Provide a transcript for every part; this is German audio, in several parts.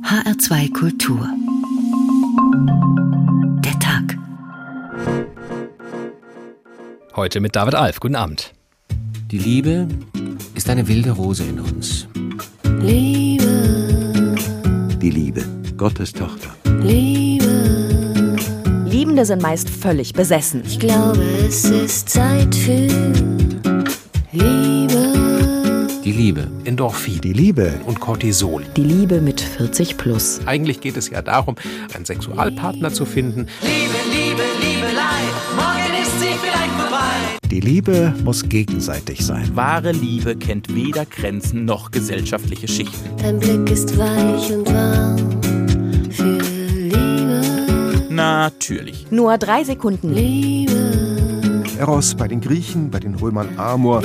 HR2 Kultur. Der Tag. Heute mit David Alf. Guten Abend. Die Liebe ist eine wilde Rose in uns. Liebe, Die Liebe, Gottes Tochter. Liebe, Liebende sind meist völlig besessen. ich glaube, es ist Zeit für Liebe. Die Liebe. Endorphin Die Liebe, und Cortisol. Die Liebe mit 40 plus. Eigentlich geht es ja darum, einen Sexualpartner zu finden, die Liebe muss gegenseitig sein. Wahre Liebe kennt weder Grenzen noch gesellschaftliche Schichten. Dein Blick ist weich und warm für Liebe. Natürlich. Nur drei Sekunden. Liebe, Eros bei den Griechen, bei den Römern Amor.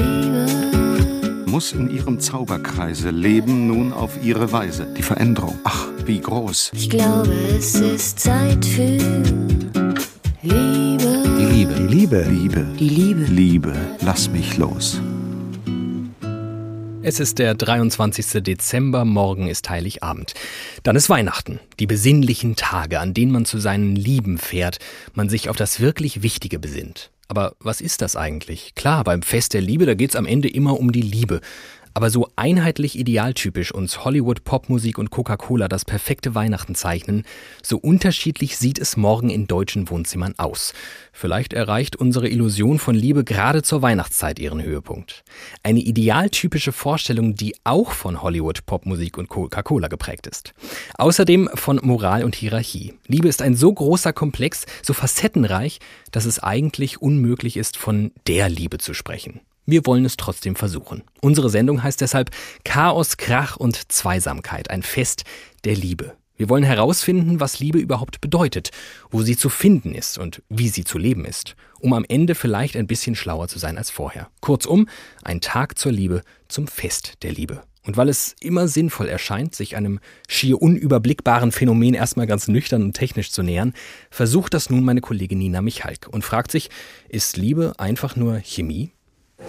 Muss in ihrem Zauberkreise leben nun auf ihre Weise. Die Veränderung, ach, wie groß. ich glaube, es ist Zeit für Liebe. Die Liebe. Die Liebe, Liebe, Die Liebe. Liebe, lass mich los. Es ist der 23. Dezember, morgen ist Heiligabend. Dann ist Weihnachten, die besinnlichen Tage, an denen man zu seinen Lieben fährt, man sich auf das wirklich Wichtige besinnt. Aber was ist das eigentlich? Klar, beim Fest der Liebe, da geht's am Ende immer um die Liebe. Aber so einheitlich idealtypisch uns Hollywood, Popmusik und Coca-Cola das perfekte Weihnachten zeichnen, so unterschiedlich sieht es morgen in deutschen Wohnzimmern aus. Vielleicht erreicht unsere Illusion von Liebe gerade zur Weihnachtszeit ihren Höhepunkt. Eine idealtypische Vorstellung, die auch von Hollywood, Popmusik und Coca-Cola geprägt ist. Außerdem von Moral und Hierarchie. Liebe ist ein so großer Komplex, so facettenreich, dass es eigentlich unmöglich ist, von der Liebe zu sprechen. Wir wollen es trotzdem versuchen. Unsere Sendung heißt deshalb Chaos, Krach und Zweisamkeit, ein Fest der Liebe. Wir wollen herausfinden, was Liebe überhaupt bedeutet, wo sie zu finden ist und wie sie zu leben ist, um am Ende vielleicht ein bisschen schlauer zu sein als vorher. Kurzum, ein Tag zur Liebe zum Fest der Liebe. Und weil es immer sinnvoll erscheint, sich einem schier unüberblickbaren Phänomen erstmal ganz nüchtern und technisch zu nähern, versucht das nun meine Kollegin Nina Michalk und fragt sich, ist Liebe einfach nur Chemie?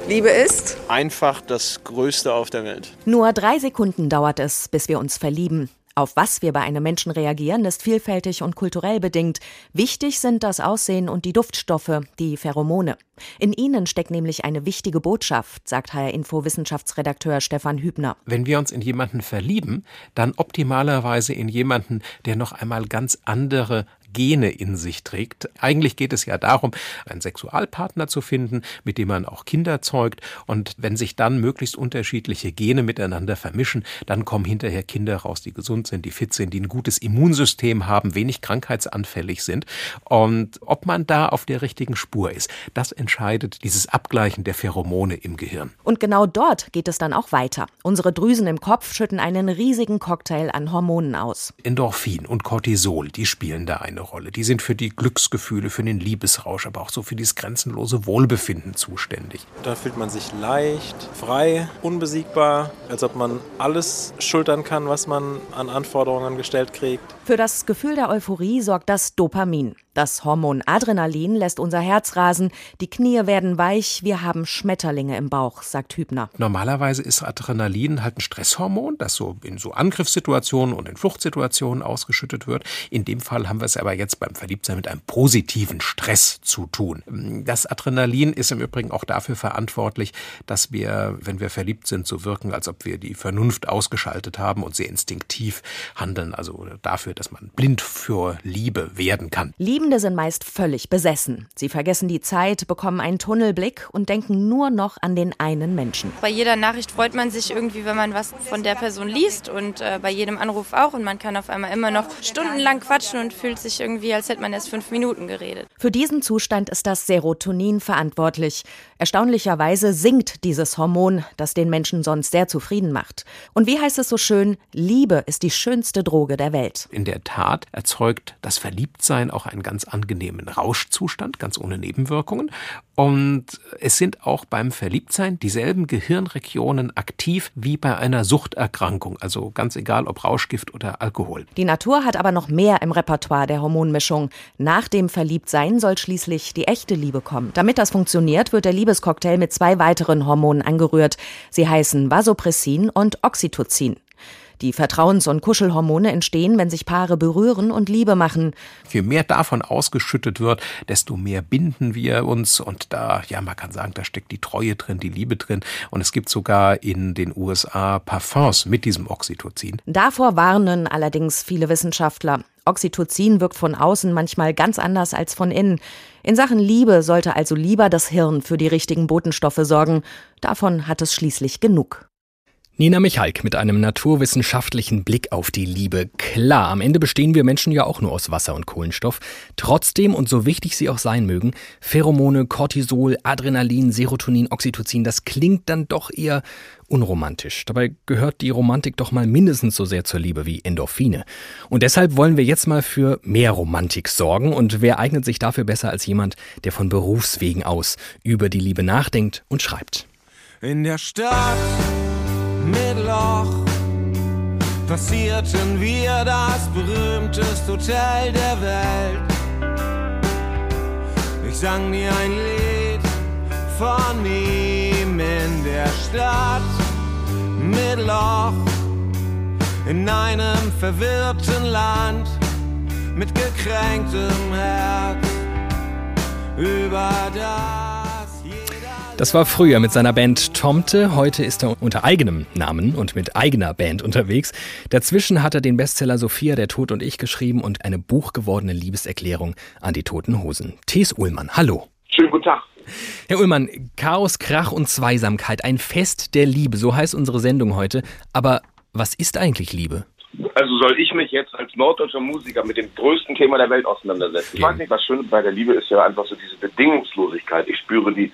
Liebe ist einfach das Größte auf der Welt. Nur drei Sekunden dauert es, bis wir uns verlieben. Auf was wir bei einem Menschen reagieren, ist vielfältig und kulturell bedingt. Wichtig sind das Aussehen und die Duftstoffe, die Pheromone. In ihnen steckt nämlich eine wichtige Botschaft, sagt HR-Info-Wissenschaftsredakteur Stefan Hübner. wenn wir uns in jemanden verlieben, dann optimalerweise in jemanden, der noch einmal ganz andere Gene in sich trägt. Eigentlich geht es ja darum, einen Sexualpartner zu finden, mit dem man auch Kinder zeugt. Und wenn sich dann möglichst unterschiedliche Gene miteinander vermischen, dann kommen hinterher Kinder raus, die gesund sind, die fit sind, die ein gutes Immunsystem haben, wenig krankheitsanfällig sind. Und ob man da auf der richtigen Spur ist, das entscheidet dieses Abgleichen der Pheromone im Gehirn. Und genau dort geht es dann auch weiter. Unsere Drüsen im Kopf schütten einen riesigen Cocktail an Hormonen aus. Endorphin und Cortisol, die spielen da eine Rolle. Die sind für die Glücksgefühle, für den Liebesrausch, aber auch so für dieses grenzenlose Wohlbefinden zuständig. Da fühlt man sich leicht, frei, unbesiegbar, als ob man alles schultern kann, was man an Anforderungen gestellt kriegt. Für das Gefühl der Euphorie sorgt das Dopamin. Das Hormon Adrenalin lässt unser Herz rasen, die Knie werden weich, wir haben Schmetterlinge im Bauch, sagt Hübner. Normalerweise ist Adrenalin halt ein Stresshormon, das so in so Angriffssituationen und in Fluchtsituationen ausgeschüttet wird. In dem Fall haben wir es aber jetzt beim Verliebtsein mit einem positiven Stress zu tun. Das Adrenalin ist im Übrigen auch dafür verantwortlich, dass wir, wenn wir verliebt sind, so wirken, als ob wir die Vernunft ausgeschaltet haben und sehr instinktiv handeln. Also dafür, dass man blind für Liebe werden kann. Liebende sind meist völlig besessen. Sie vergessen die Zeit, bekommen einen Tunnelblick und denken nur noch an den einen Menschen. Bei jeder Nachricht freut man sich irgendwie, wenn man was von der Person liest und äh, bei jedem Anruf auch. Und man kann auf einmal immer noch stundenlang quatschen und fühlt sich irgendwie, als hätte man erst fünf Minuten geredet. Für diesen Zustand ist das Serotonin verantwortlich. Erstaunlicherweise sinkt dieses Hormon, das den Menschen sonst sehr zufrieden macht. Und wie heißt es so schön, Liebe ist die schönste Droge der Welt. In der Tat erzeugt das Verliebtsein auch einen ganz angenehmen Rauschzustand, ganz ohne Nebenwirkungen. Und es sind auch beim Verliebtsein dieselben Gehirnregionen aktiv wie bei einer Suchterkrankung, also ganz egal ob Rauschgift oder Alkohol. Die Natur hat aber noch mehr im Repertoire der Hormonmischung. Nach dem Verliebtsein soll schließlich die echte Liebe kommen. Damit das funktioniert, wird der Liebescocktail mit zwei weiteren Hormonen angerührt. Sie heißen Vasopressin und Oxytocin. Die Vertrauens- und Kuschelhormone entstehen, wenn sich Paare berühren und Liebe machen. Je mehr davon ausgeschüttet wird, desto mehr binden wir uns und da, ja, man kann sagen, da steckt die Treue drin, die Liebe drin und es gibt sogar in den USA Parfums mit diesem Oxytocin. Davor warnen allerdings viele Wissenschaftler. Oxytocin wirkt von außen manchmal ganz anders als von innen. In Sachen Liebe sollte also lieber das Hirn für die richtigen Botenstoffe sorgen. Davon hat es schließlich genug. Nina Michalk mit einem naturwissenschaftlichen Blick auf die Liebe. Klar, am Ende bestehen wir Menschen ja auch nur aus Wasser und Kohlenstoff. Trotzdem, und so wichtig sie auch sein mögen, Pheromone, Cortisol, Adrenalin, Serotonin, Oxytocin, das klingt dann doch eher unromantisch. Dabei gehört die Romantik doch mal mindestens so sehr zur Liebe wie Endorphine. Und deshalb wollen wir jetzt mal für mehr Romantik sorgen. Und wer eignet sich dafür besser als jemand, der von Berufswegen aus über die Liebe nachdenkt und schreibt? In der Stadt mit Loch passierten wir das berühmteste Hotel der Welt. Ich sang dir ein Lied von ihm in der Stadt mit Loch in einem verwirrten Land mit gekränktem Herz über das. Das war früher mit seiner Band Tomte. Heute ist er unter eigenem Namen und mit eigener Band unterwegs. Dazwischen hat er den Bestseller Sophia, der Tod und ich geschrieben und eine buchgewordene Liebeserklärung an die Toten Hosen. Thes Ullmann, hallo. Schönen guten Tag. Herr Ullmann, Chaos, Krach und Zweisamkeit, ein Fest der Liebe, so heißt unsere Sendung heute. Aber was ist eigentlich Liebe? Also soll ich mich jetzt als norddeutscher Musiker mit dem größten Thema der Welt auseinandersetzen? Ich weiß nicht, was schön bei der Liebe ist ja einfach so diese Bedingungslosigkeit. Ich spüre die,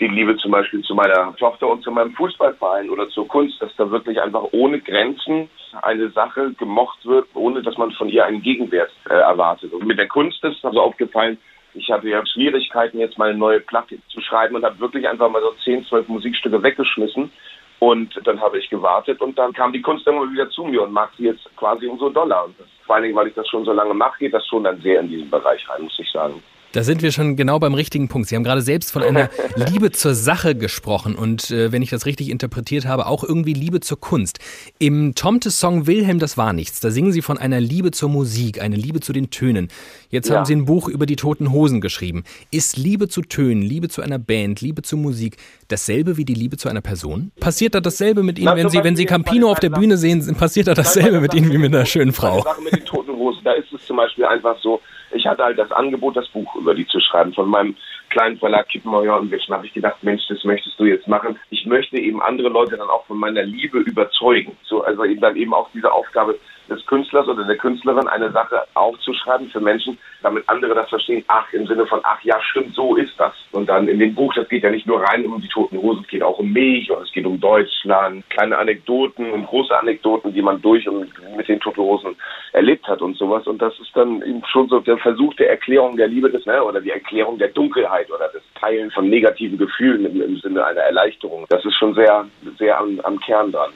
die Liebe zum Beispiel zu meiner Tochter und zu meinem Fußballverein oder zur Kunst, dass da wirklich einfach ohne Grenzen eine Sache gemocht wird, ohne dass man von ihr einen Gegenwert äh, erwartet. Und mit der Kunst ist also aufgefallen, ich hatte ja Schwierigkeiten, jetzt mal eine neue Platte zu schreiben und habe wirklich einfach mal so 10, 12 Musikstücke weggeschmissen und dann habe ich gewartet und dann kam die Kunst immer wieder zu mir und mag sie jetzt quasi umso doller. Vor allen Dingen, weil ich das schon so lange mache, geht das schon dann sehr in diesen Bereich rein, muss ich sagen. Da sind wir schon genau beim richtigen Punkt. Sie haben gerade selbst von einer Liebe zur Sache gesprochen und äh, wenn ich das richtig interpretiert habe, auch irgendwie Liebe zur Kunst. Im Tomte-Song Wilhelm, das war nichts, da singen Sie von einer Liebe zur Musik, eine Liebe zu den Tönen. Jetzt ja. haben Sie ein Buch über die toten Hosen geschrieben. Ist Liebe zu Tönen, Liebe zu einer Band, Liebe zur Musik dasselbe wie die Liebe zu einer Person? Passiert da dasselbe mit Ihnen, wenn Sie, wenn Sie Campino auf der Bühne sehen, passiert da dasselbe mit Ihnen wie mit einer schönen Frau? Mit den toten Hosen, da ist es zum Beispiel einfach so, ich hatte halt das Angebot, das Buch über die zu schreiben von meinem kleinen Verlag Kippenheuer und Witsch. habe ich gedacht, Mensch, das möchtest du jetzt machen. Ich möchte eben andere Leute dann auch von meiner Liebe überzeugen. So, also eben dann eben auch diese Aufgabe, des Künstlers oder der Künstlerin eine Sache aufzuschreiben für Menschen, damit andere das verstehen, ach, im Sinne von, ach ja, stimmt, so ist das. Und dann in dem Buch, das geht ja nicht nur rein um die Toten Hosen, es geht auch um mich und es geht um Deutschland, kleine Anekdoten und große Anekdoten, die man durch und mit den Toten Hosen erlebt hat und sowas. Und das ist dann eben schon so der Versuch der Erklärung der Liebe des, ne, oder die Erklärung der Dunkelheit oder des Teilen von negativen Gefühlen im, im Sinne einer Erleichterung. Das ist schon sehr, sehr am, am Kern dran.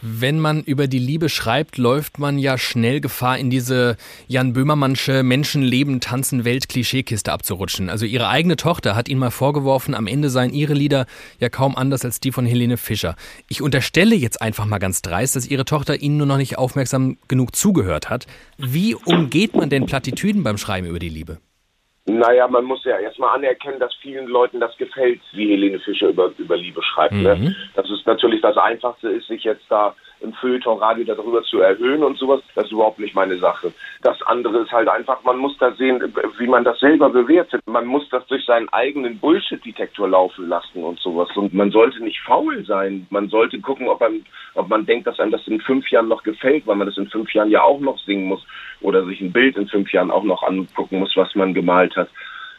Wenn man über die Liebe schreibt, läuft man ja schnell Gefahr, in diese Jan Böhmermannsche Menschenleben tanzen Welt Klischeekiste abzurutschen. Also ihre eigene Tochter hat ihnen mal vorgeworfen, am Ende seien ihre Lieder ja kaum anders als die von Helene Fischer. Ich unterstelle jetzt einfach mal ganz dreist, dass ihre Tochter ihnen nur noch nicht aufmerksam genug zugehört hat. Wie umgeht man denn Plattitüden beim Schreiben über die Liebe? Naja, man muss ja erstmal anerkennen, dass vielen Leuten das gefällt, wie Helene Fischer über, über Liebe schreibt. Ne? Mhm. Ne? Das ist natürlich das Einfachste, ist sich jetzt da im Feuilleton Radio darüber zu erhöhen und sowas, das ist überhaupt nicht meine Sache. Das andere ist halt einfach, man muss da sehen, wie man das selber bewertet. Man muss das durch seinen eigenen Bullshit-Detektor laufen lassen und sowas. Und man sollte nicht faul sein. Man sollte gucken, ob man, ob man denkt, dass einem das in fünf Jahren noch gefällt, weil man das in fünf Jahren ja auch noch singen muss oder sich ein Bild in fünf Jahren auch noch angucken muss, was man gemalt hat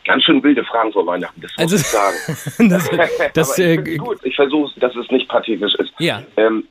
ganz schön wilde Fragen vor Weihnachten, das muss also, ich sagen. das, das, Aber ich, äh, gut. ich versuche, dass es nicht pathetisch ist. Ja. Ähm,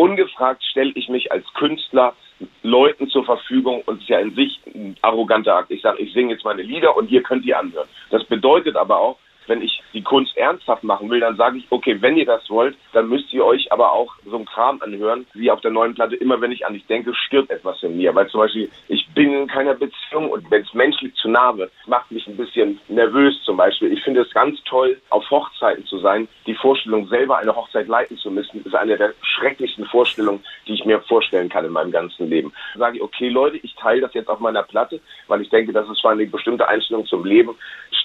ungefragt stelle ich mich als Künstler Leuten zur Verfügung und es ist ja in sich ein arroganter Akt. Ich sage, ich singe jetzt meine Lieder und ihr könnt die anhören. Das bedeutet aber auch, wenn ich die Kunst ernsthaft machen will, dann sage ich, okay, wenn ihr das wollt, dann müsst ihr euch aber auch so einen Kram anhören, wie auf der neuen Platte. Immer wenn ich an dich denke, stirbt etwas in mir. Weil zum Beispiel, ich bin in keiner Beziehung und wenn es menschlich zu nah wird, macht mich ein bisschen nervös zum Beispiel. Ich finde es ganz toll, auf Hochzeiten zu sein. Die Vorstellung, selber eine Hochzeit leiten zu müssen, ist eine der schrecklichsten Vorstellungen, die ich mir vorstellen kann in meinem ganzen Leben. Da sage ich, okay Leute, ich teile das jetzt auf meiner Platte, weil ich denke, dass es für eine bestimmte Einstellung zum Leben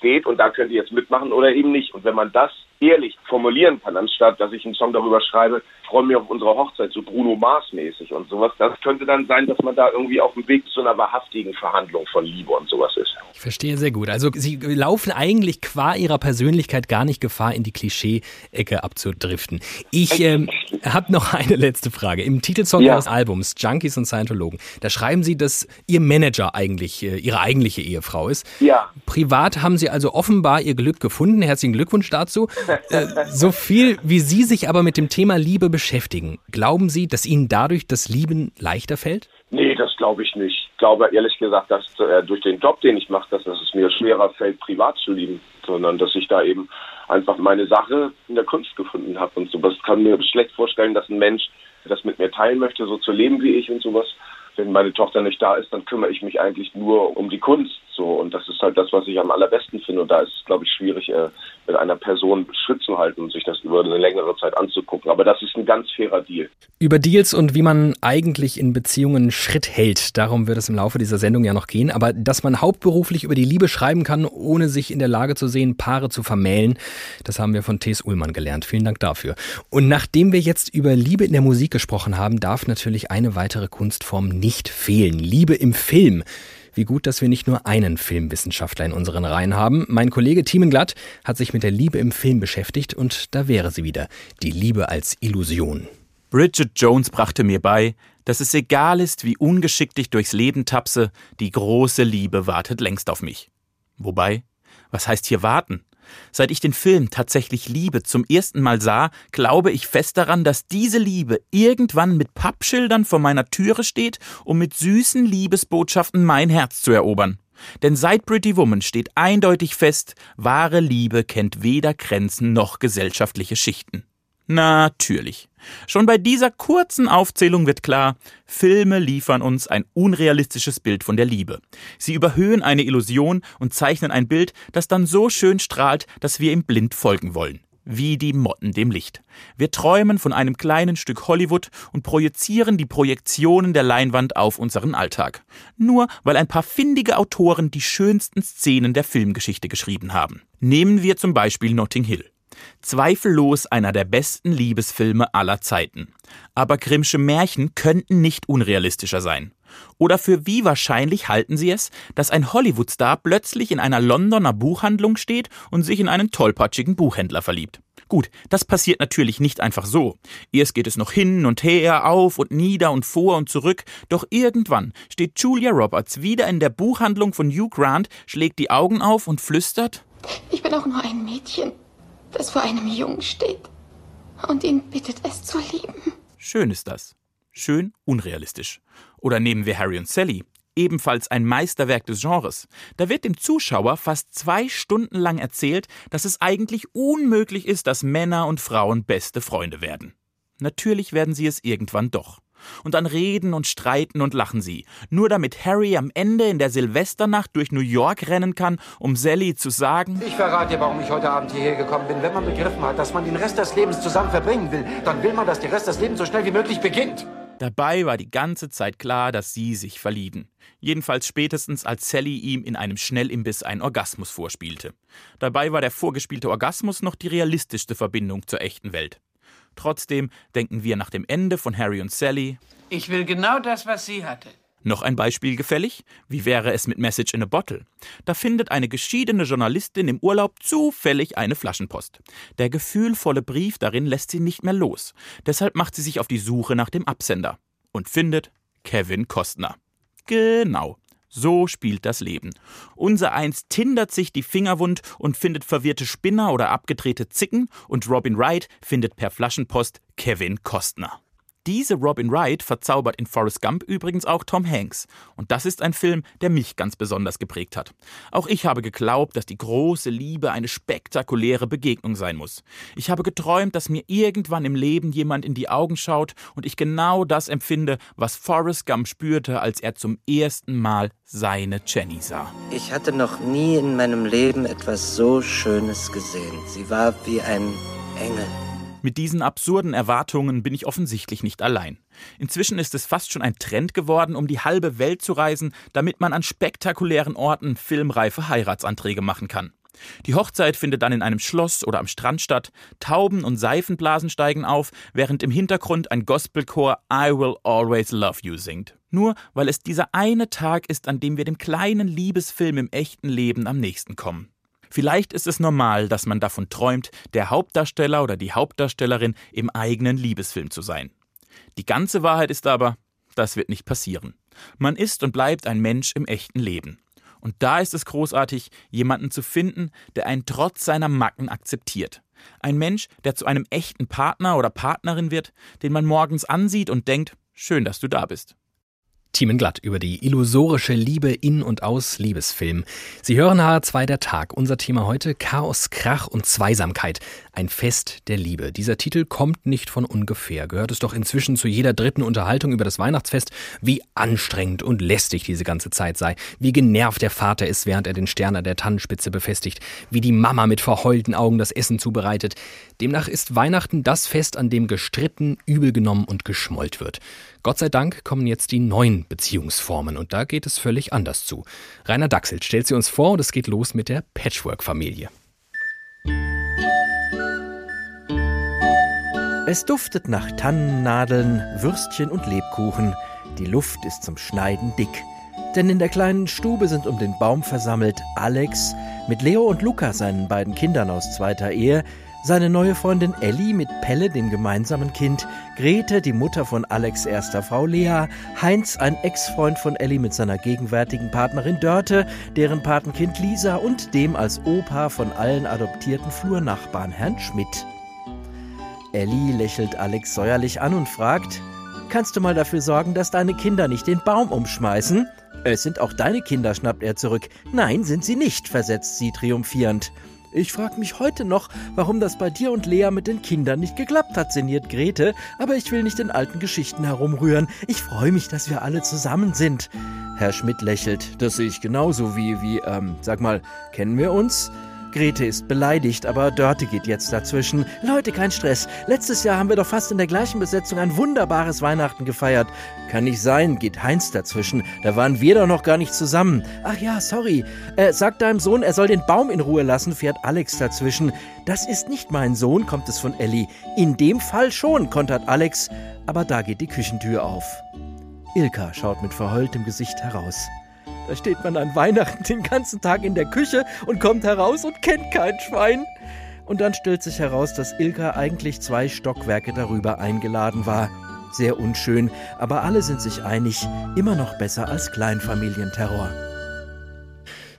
steht und da könnt ihr jetzt mitmachen oder eben nicht. Und wenn man das ehrlich formulieren kann, anstatt dass ich einen Song darüber schreibe, freue mich auf unsere Hochzeit, so Bruno Mars mäßig und sowas. Das könnte dann sein, dass man da irgendwie auf dem Weg zu einer wahrhaftigen Verhandlung von Liebe und sowas ist. Ich verstehe sehr gut. Also Sie laufen eigentlich qua Ihrer Persönlichkeit gar nicht Gefahr, in die Klischee-Ecke abzudriften. Ich ähm, habe noch eine letzte Frage. Im Titelsong ja. Ihres Albums Junkies und Scientologen, da schreiben Sie, dass Ihr Manager eigentlich äh, Ihre eigentliche Ehefrau ist. Ja. Privat haben Sie also offenbar Ihr Glück gefunden. Herzlichen Glückwunsch dazu. äh, so viel wie Sie sich aber mit dem Thema Liebe beschäftigen, glauben Sie, dass Ihnen dadurch das Lieben leichter fällt? Nee, das glaube ich nicht. Ich glaube ehrlich gesagt, dass äh, durch den Job, den ich mache, dass, dass es mir schwerer fällt, privat zu lieben, sondern dass ich da eben einfach meine Sache in der Kunst gefunden habe und sowas. Ich kann mir schlecht vorstellen, dass ein Mensch das mit mir teilen möchte, so zu leben wie ich und sowas. Wenn meine Tochter nicht da ist, dann kümmere ich mich eigentlich nur um die Kunst. So und das ist halt das, was ich am allerbesten finde. Und da ist es, glaube ich, schwierig, äh, mit einer Person Schritt zu halten und sich das über eine längere Zeit anzugucken. Aber das ist ein ganz fairer Deal. Über Deals und wie man eigentlich in Beziehungen Schritt hält, darum wird es im Laufe dieser Sendung ja noch gehen. Aber dass man hauptberuflich über die Liebe schreiben kann, ohne sich in der Lage zu sehen, Paare zu vermählen, das haben wir von Thes Ullmann gelernt. Vielen Dank dafür. Und nachdem wir jetzt über Liebe in der Musik gesprochen haben, darf natürlich eine weitere Kunstform nicht fehlen. Liebe im Film. Wie gut, dass wir nicht nur einen Filmwissenschaftler in unseren Reihen haben. Mein Kollege Thiemen Glatt hat sich mit der Liebe im Film beschäftigt und da wäre sie wieder. Die Liebe als Illusion. Bridget Jones brachte mir bei, dass es egal ist, wie ungeschickt ich durchs Leben tapse, die große Liebe wartet längst auf mich. Wobei, was heißt hier warten? Seit ich den Film tatsächlich Liebe zum ersten Mal sah, glaube ich fest daran, dass diese Liebe irgendwann mit Pappschildern vor meiner Türe steht, um mit süßen Liebesbotschaften mein Herz zu erobern. Denn seit Pretty Woman steht eindeutig fest, wahre Liebe kennt weder Grenzen noch gesellschaftliche Schichten. Natürlich. Schon bei dieser kurzen Aufzählung wird klar, Filme liefern uns ein unrealistisches Bild von der Liebe. Sie überhöhen eine Illusion und zeichnen ein Bild, das dann so schön strahlt, dass wir ihm blind folgen wollen. Wie die Motten dem Licht. Wir träumen von einem kleinen Stück Hollywood und projizieren die Projektionen der Leinwand auf unseren Alltag. Nur weil ein paar findige Autoren die schönsten Szenen der Filmgeschichte geschrieben haben. Nehmen wir zum Beispiel Notting Hill. Zweifellos einer der besten Liebesfilme aller Zeiten. Aber Grimmsche Märchen könnten nicht unrealistischer sein. Oder für wie wahrscheinlich halten Sie es, dass ein Hollywood-Star plötzlich in einer Londoner Buchhandlung steht und sich in einen tollpatschigen Buchhändler verliebt? Gut, das passiert natürlich nicht einfach so. Erst geht es noch hin und her, auf und nieder und vor und zurück, doch irgendwann steht Julia Roberts wieder in der Buchhandlung von Hugh Grant, schlägt die Augen auf und flüstert Ich bin auch nur ein Mädchen das vor einem Jungen steht und ihn bittet, es zu lieben. Schön ist das. Schön unrealistisch. Oder nehmen wir Harry und Sally, ebenfalls ein Meisterwerk des Genres. Da wird dem Zuschauer fast zwei Stunden lang erzählt, dass es eigentlich unmöglich ist, dass Männer und Frauen beste Freunde werden. Natürlich werden sie es irgendwann doch. Und dann reden und streiten und lachen sie, nur damit Harry am Ende in der Silvesternacht durch New York rennen kann, um Sally zu sagen: Ich verrate dir, warum ich heute Abend hierher gekommen bin. Wenn man begriffen hat, dass man den Rest des Lebens zusammen verbringen will, dann will man, dass der Rest des Lebens so schnell wie möglich beginnt. Dabei war die ganze Zeit klar, dass sie sich verlieben. Jedenfalls spätestens, als Sally ihm in einem Schnellimbiss einen Orgasmus vorspielte. Dabei war der vorgespielte Orgasmus noch die realistischste Verbindung zur echten Welt. Trotzdem denken wir nach dem Ende von Harry und Sally. Ich will genau das, was sie hatte. Noch ein Beispiel gefällig? Wie wäre es mit Message in a Bottle? Da findet eine geschiedene Journalistin im Urlaub zufällig eine Flaschenpost. Der gefühlvolle Brief darin lässt sie nicht mehr los. Deshalb macht sie sich auf die Suche nach dem Absender und findet Kevin Kostner. Genau. So spielt das Leben. Unser Eins tindert sich die Finger wund und findet verwirrte Spinner oder abgedrehte Zicken und Robin Wright findet per Flaschenpost Kevin Kostner. Diese Robin Wright verzaubert in Forrest Gump übrigens auch Tom Hanks. Und das ist ein Film, der mich ganz besonders geprägt hat. Auch ich habe geglaubt, dass die große Liebe eine spektakuläre Begegnung sein muss. Ich habe geträumt, dass mir irgendwann im Leben jemand in die Augen schaut und ich genau das empfinde, was Forrest Gump spürte, als er zum ersten Mal seine Jenny sah. Ich hatte noch nie in meinem Leben etwas so Schönes gesehen. Sie war wie ein Engel. Mit diesen absurden Erwartungen bin ich offensichtlich nicht allein. Inzwischen ist es fast schon ein Trend geworden, um die halbe Welt zu reisen, damit man an spektakulären Orten filmreife Heiratsanträge machen kann. Die Hochzeit findet dann in einem Schloss oder am Strand statt, Tauben und Seifenblasen steigen auf, während im Hintergrund ein Gospelchor I Will Always Love You singt. Nur weil es dieser eine Tag ist, an dem wir dem kleinen Liebesfilm im echten Leben am nächsten kommen. Vielleicht ist es normal, dass man davon träumt, der Hauptdarsteller oder die Hauptdarstellerin im eigenen Liebesfilm zu sein. Die ganze Wahrheit ist aber, das wird nicht passieren. Man ist und bleibt ein Mensch im echten Leben. Und da ist es großartig, jemanden zu finden, der einen trotz seiner Macken akzeptiert. Ein Mensch, der zu einem echten Partner oder Partnerin wird, den man morgens ansieht und denkt, schön, dass du da bist. Thiemen Glatt über die illusorische Liebe in und aus Liebesfilm. Sie hören H2 der Tag. Unser Thema heute Chaos, Krach und Zweisamkeit. Ein Fest der Liebe. Dieser Titel kommt nicht von ungefähr. Gehört es doch inzwischen zu jeder dritten Unterhaltung über das Weihnachtsfest, wie anstrengend und lästig diese ganze Zeit sei. Wie genervt der Vater ist, während er den Stern an der Tannenspitze befestigt. Wie die Mama mit verheulten Augen das Essen zubereitet. Demnach ist Weihnachten das Fest, an dem gestritten, übel genommen und geschmollt wird. Gott sei Dank kommen jetzt die neuen Beziehungsformen und da geht es völlig anders zu. Rainer Dachselt stellt sie uns vor und es geht los mit der Patchwork-Familie. Es duftet nach Tannennadeln, Würstchen und Lebkuchen. Die Luft ist zum Schneiden dick. Denn in der kleinen Stube sind um den Baum versammelt Alex mit Leo und Luca, seinen beiden Kindern aus zweiter Ehe, seine neue Freundin Ellie mit Pelle, dem gemeinsamen Kind, Grete, die Mutter von Alex' erster Frau Lea, Heinz, ein Ex-Freund von Ellie mit seiner gegenwärtigen Partnerin Dörte, deren Patenkind Lisa und dem als Opa von allen adoptierten Flurnachbarn Herrn Schmidt. Ellie lächelt Alex säuerlich an und fragt, Kannst du mal dafür sorgen, dass deine Kinder nicht den Baum umschmeißen? Es sind auch deine Kinder, schnappt er zurück. Nein, sind sie nicht, versetzt sie triumphierend. Ich frag mich heute noch, warum das bei dir und Lea mit den Kindern nicht geklappt hat, sinniert Grete, aber ich will nicht in alten Geschichten herumrühren. Ich freue mich, dass wir alle zusammen sind. Herr Schmidt lächelt. Das sehe ich genauso wie, wie, ähm, sag mal, kennen wir uns? Grete ist beleidigt, aber Dörte geht jetzt dazwischen. Leute, kein Stress. Letztes Jahr haben wir doch fast in der gleichen Besetzung ein wunderbares Weihnachten gefeiert. Kann nicht sein, geht Heinz dazwischen. Da waren wir doch noch gar nicht zusammen. Ach ja, sorry. Äh, sag deinem Sohn, er soll den Baum in Ruhe lassen, fährt Alex dazwischen. Das ist nicht mein Sohn, kommt es von Ellie. In dem Fall schon, kontert Alex. Aber da geht die Küchentür auf. Ilka schaut mit verheultem Gesicht heraus. Da steht man an Weihnachten den ganzen Tag in der Küche und kommt heraus und kennt kein Schwein. Und dann stellt sich heraus, dass Ilka eigentlich zwei Stockwerke darüber eingeladen war. Sehr unschön, aber alle sind sich einig, immer noch besser als Kleinfamilienterror.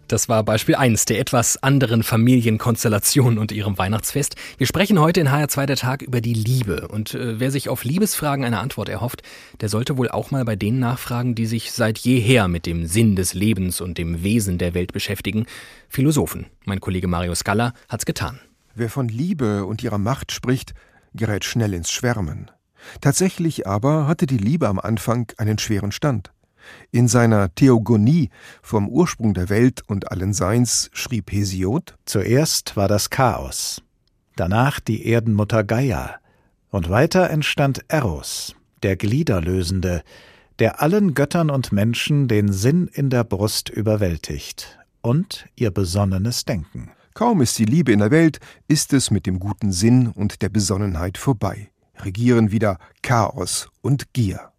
Das war Beispiel 1 der etwas anderen Familienkonstellation und ihrem Weihnachtsfest. Wir sprechen heute in HR2 der Tag über die Liebe. Und äh, wer sich auf Liebesfragen eine Antwort erhofft, der sollte wohl auch mal bei denen nachfragen, die sich seit jeher mit dem Sinn des Lebens und dem Wesen der Welt beschäftigen. Philosophen. Mein Kollege Mario Scala hat's getan. Wer von Liebe und ihrer Macht spricht, gerät schnell ins Schwärmen. Tatsächlich aber hatte die Liebe am Anfang einen schweren Stand. In seiner Theogonie vom Ursprung der Welt und allen Seins schrieb Hesiod: Zuerst war das Chaos, danach die Erdenmutter Gaia, und weiter entstand Eros, der Gliederlösende, der allen Göttern und Menschen den Sinn in der Brust überwältigt und ihr besonnenes Denken. Kaum ist die Liebe in der Welt, ist es mit dem guten Sinn und der Besonnenheit vorbei. Regieren wieder Chaos und Gier.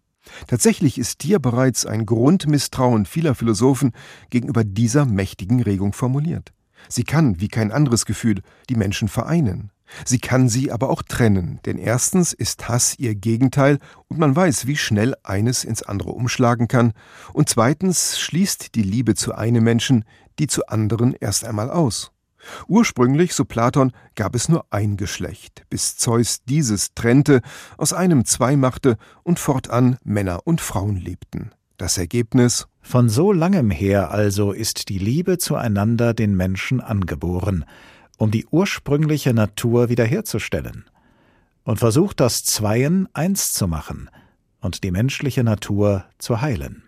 Tatsächlich ist hier bereits ein Grundmisstrauen vieler Philosophen gegenüber dieser mächtigen Regung formuliert. Sie kann, wie kein anderes Gefühl, die Menschen vereinen. Sie kann sie aber auch trennen, denn erstens ist Hass ihr Gegenteil und man weiß, wie schnell eines ins andere umschlagen kann, und zweitens schließt die Liebe zu einem Menschen die zu anderen erst einmal aus. Ursprünglich, so Platon, gab es nur ein Geschlecht, bis Zeus dieses trennte, aus einem zwei machte und fortan Männer und Frauen lebten. Das Ergebnis Von so langem her also ist die Liebe zueinander den Menschen angeboren, um die ursprüngliche Natur wiederherzustellen, und versucht das Zweien eins zu machen und die menschliche Natur zu heilen.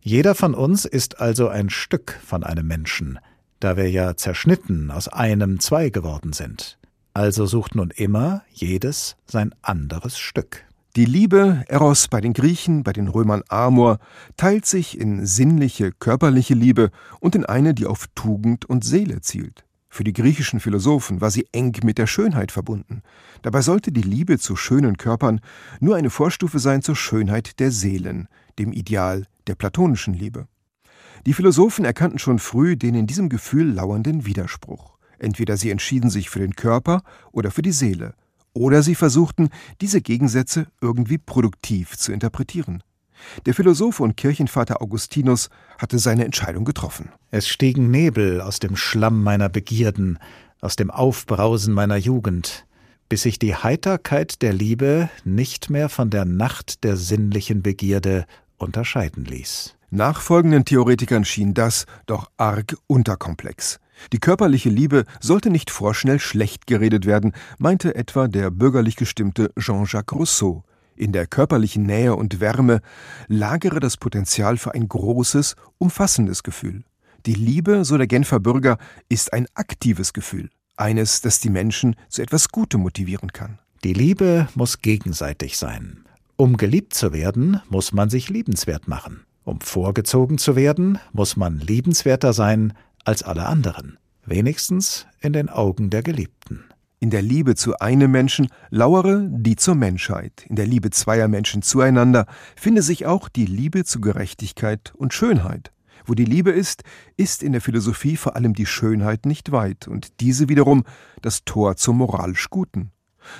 Jeder von uns ist also ein Stück von einem Menschen, da wir ja zerschnitten aus einem zwei geworden sind. Also sucht nun immer jedes sein anderes Stück. Die Liebe, Eros bei den Griechen, bei den Römern Amor, teilt sich in sinnliche, körperliche Liebe und in eine, die auf Tugend und Seele zielt. Für die griechischen Philosophen war sie eng mit der Schönheit verbunden. Dabei sollte die Liebe zu schönen Körpern nur eine Vorstufe sein zur Schönheit der Seelen, dem Ideal der platonischen Liebe. Die Philosophen erkannten schon früh den in diesem Gefühl lauernden Widerspruch. Entweder sie entschieden sich für den Körper oder für die Seele, oder sie versuchten, diese Gegensätze irgendwie produktiv zu interpretieren. Der Philosoph und Kirchenvater Augustinus hatte seine Entscheidung getroffen. Es stiegen Nebel aus dem Schlamm meiner Begierden, aus dem Aufbrausen meiner Jugend, bis sich die Heiterkeit der Liebe nicht mehr von der Nacht der sinnlichen Begierde unterscheiden ließ. Nachfolgenden Theoretikern schien das doch arg unterkomplex. Die körperliche Liebe sollte nicht vorschnell schlecht geredet werden, meinte etwa der bürgerlich gestimmte Jean-Jacques Rousseau. In der körperlichen Nähe und Wärme lagere das Potenzial für ein großes, umfassendes Gefühl. Die Liebe, so der Genfer Bürger, ist ein aktives Gefühl, eines, das die Menschen zu etwas Gutem motivieren kann. Die Liebe muss gegenseitig sein. Um geliebt zu werden, muss man sich liebenswert machen. Um vorgezogen zu werden, muss man liebenswerter sein als alle anderen, wenigstens in den Augen der Geliebten. In der Liebe zu einem Menschen lauere die zur Menschheit. In der Liebe zweier Menschen zueinander finde sich auch die Liebe zu Gerechtigkeit und Schönheit. Wo die Liebe ist, ist in der Philosophie vor allem die Schönheit nicht weit und diese wiederum das Tor zum moralisch Guten.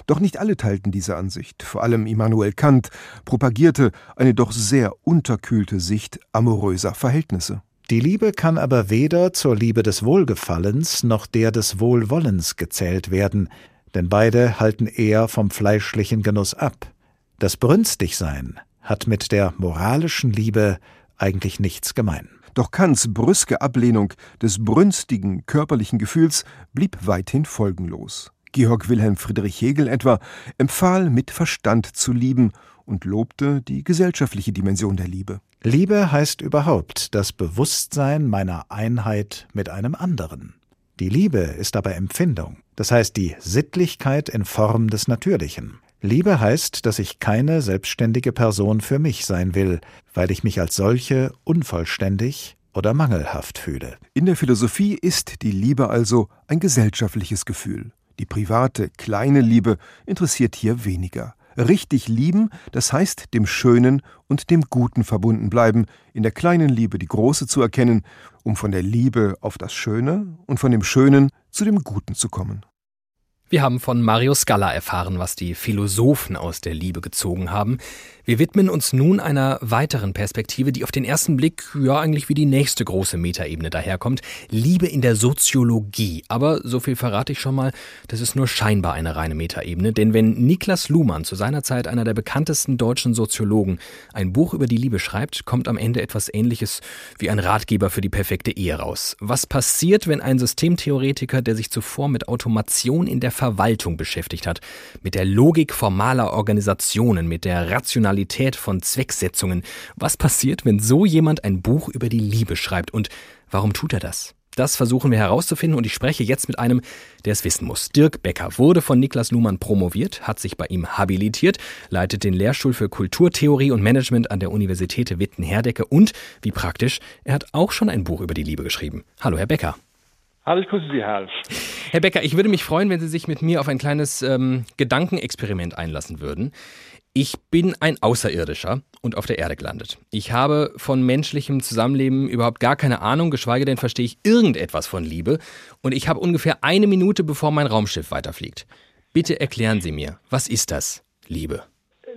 Doch nicht alle teilten diese Ansicht. Vor allem Immanuel Kant propagierte eine doch sehr unterkühlte Sicht amoröser Verhältnisse. Die Liebe kann aber weder zur Liebe des Wohlgefallens noch der des Wohlwollens gezählt werden, denn beide halten eher vom fleischlichen Genuss ab. Das Brünstigsein hat mit der moralischen Liebe eigentlich nichts gemein. Doch Kants brüske Ablehnung des brünstigen körperlichen Gefühls blieb weithin folgenlos. Georg Wilhelm Friedrich Hegel etwa empfahl, mit Verstand zu lieben und lobte die gesellschaftliche Dimension der Liebe. Liebe heißt überhaupt das Bewusstsein meiner Einheit mit einem anderen. Die Liebe ist aber Empfindung, das heißt die Sittlichkeit in Form des Natürlichen. Liebe heißt, dass ich keine selbstständige Person für mich sein will, weil ich mich als solche unvollständig oder mangelhaft fühle. In der Philosophie ist die Liebe also ein gesellschaftliches Gefühl. Die private, kleine Liebe interessiert hier weniger. Richtig lieben, das heißt dem Schönen und dem Guten verbunden bleiben, in der kleinen Liebe die große zu erkennen, um von der Liebe auf das Schöne und von dem Schönen zu dem Guten zu kommen. Wir haben von Mario Scala erfahren, was die Philosophen aus der Liebe gezogen haben. Wir widmen uns nun einer weiteren Perspektive, die auf den ersten Blick ja eigentlich wie die nächste große Metaebene daherkommt. Liebe in der Soziologie. Aber so viel verrate ich schon mal, das ist nur scheinbar eine reine Metaebene, denn wenn Niklas Luhmann, zu seiner Zeit einer der bekanntesten deutschen Soziologen, ein Buch über die Liebe schreibt, kommt am Ende etwas ähnliches wie ein Ratgeber für die perfekte Ehe raus. Was passiert, wenn ein Systemtheoretiker, der sich zuvor mit Automation in der Verwaltung beschäftigt hat, mit der Logik formaler Organisationen, mit der Rationalität Rationalität von Zwecksetzungen. Was passiert, wenn so jemand ein Buch über die Liebe schreibt und warum tut er das? Das versuchen wir herauszufinden und ich spreche jetzt mit einem, der es wissen muss. Dirk Becker wurde von Niklas Luhmann promoviert, hat sich bei ihm habilitiert, leitet den Lehrstuhl für Kulturtheorie und Management an der Universität Witten-Herdecke und, wie praktisch, er hat auch schon ein Buch über die Liebe geschrieben. Hallo, Herr Becker. Hallo, ich grüße Sie, Herr. Herr Becker, ich würde mich freuen, wenn Sie sich mit mir auf ein kleines ähm, Gedankenexperiment einlassen würden. Ich bin ein Außerirdischer und auf der Erde gelandet. Ich habe von menschlichem Zusammenleben überhaupt gar keine Ahnung, geschweige denn verstehe ich irgendetwas von Liebe. Und ich habe ungefähr eine Minute, bevor mein Raumschiff weiterfliegt. Bitte erklären Sie mir, was ist das, Liebe?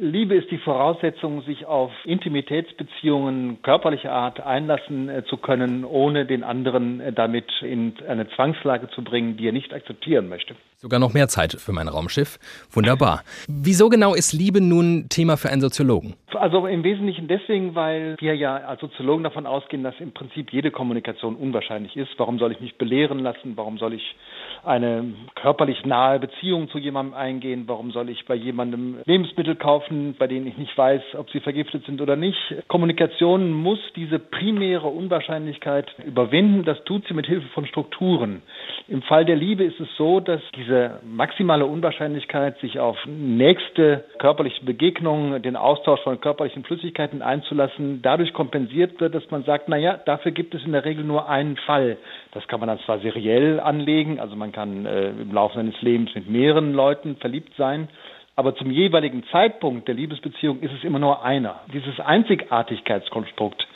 Liebe ist die Voraussetzung, sich auf Intimitätsbeziehungen körperlicher Art einlassen äh, zu können, ohne den anderen äh, damit in eine Zwangslage zu bringen, die er nicht akzeptieren möchte. Sogar noch mehr Zeit für mein Raumschiff. Wunderbar. Wieso genau ist Liebe nun Thema für einen Soziologen? Also im Wesentlichen deswegen, weil wir ja als Soziologen davon ausgehen, dass im Prinzip jede Kommunikation unwahrscheinlich ist. Warum soll ich mich belehren lassen? Warum soll ich eine körperlich nahe Beziehung zu jemandem eingehen? Warum soll ich bei jemandem Lebensmittel kaufen, bei denen ich nicht weiß, ob sie vergiftet sind oder nicht? Kommunikation muss diese primäre Unwahrscheinlichkeit überwinden. Das tut sie mit Hilfe von Strukturen. Im Fall der Liebe ist es so, dass diese maximale Unwahrscheinlichkeit, sich auf nächste körperliche Begegnungen, den Austausch von körperlichen Flüssigkeiten einzulassen, dadurch kompensiert wird, dass man sagt, na ja, dafür gibt es in der Regel nur einen Fall. Das kann man dann zwar seriell anlegen, also man kann äh, im Laufe seines Lebens mit mehreren Leuten verliebt sein, aber zum jeweiligen Zeitpunkt der Liebesbeziehung ist es immer nur einer. Dieses Einzigartigkeitskonstrukt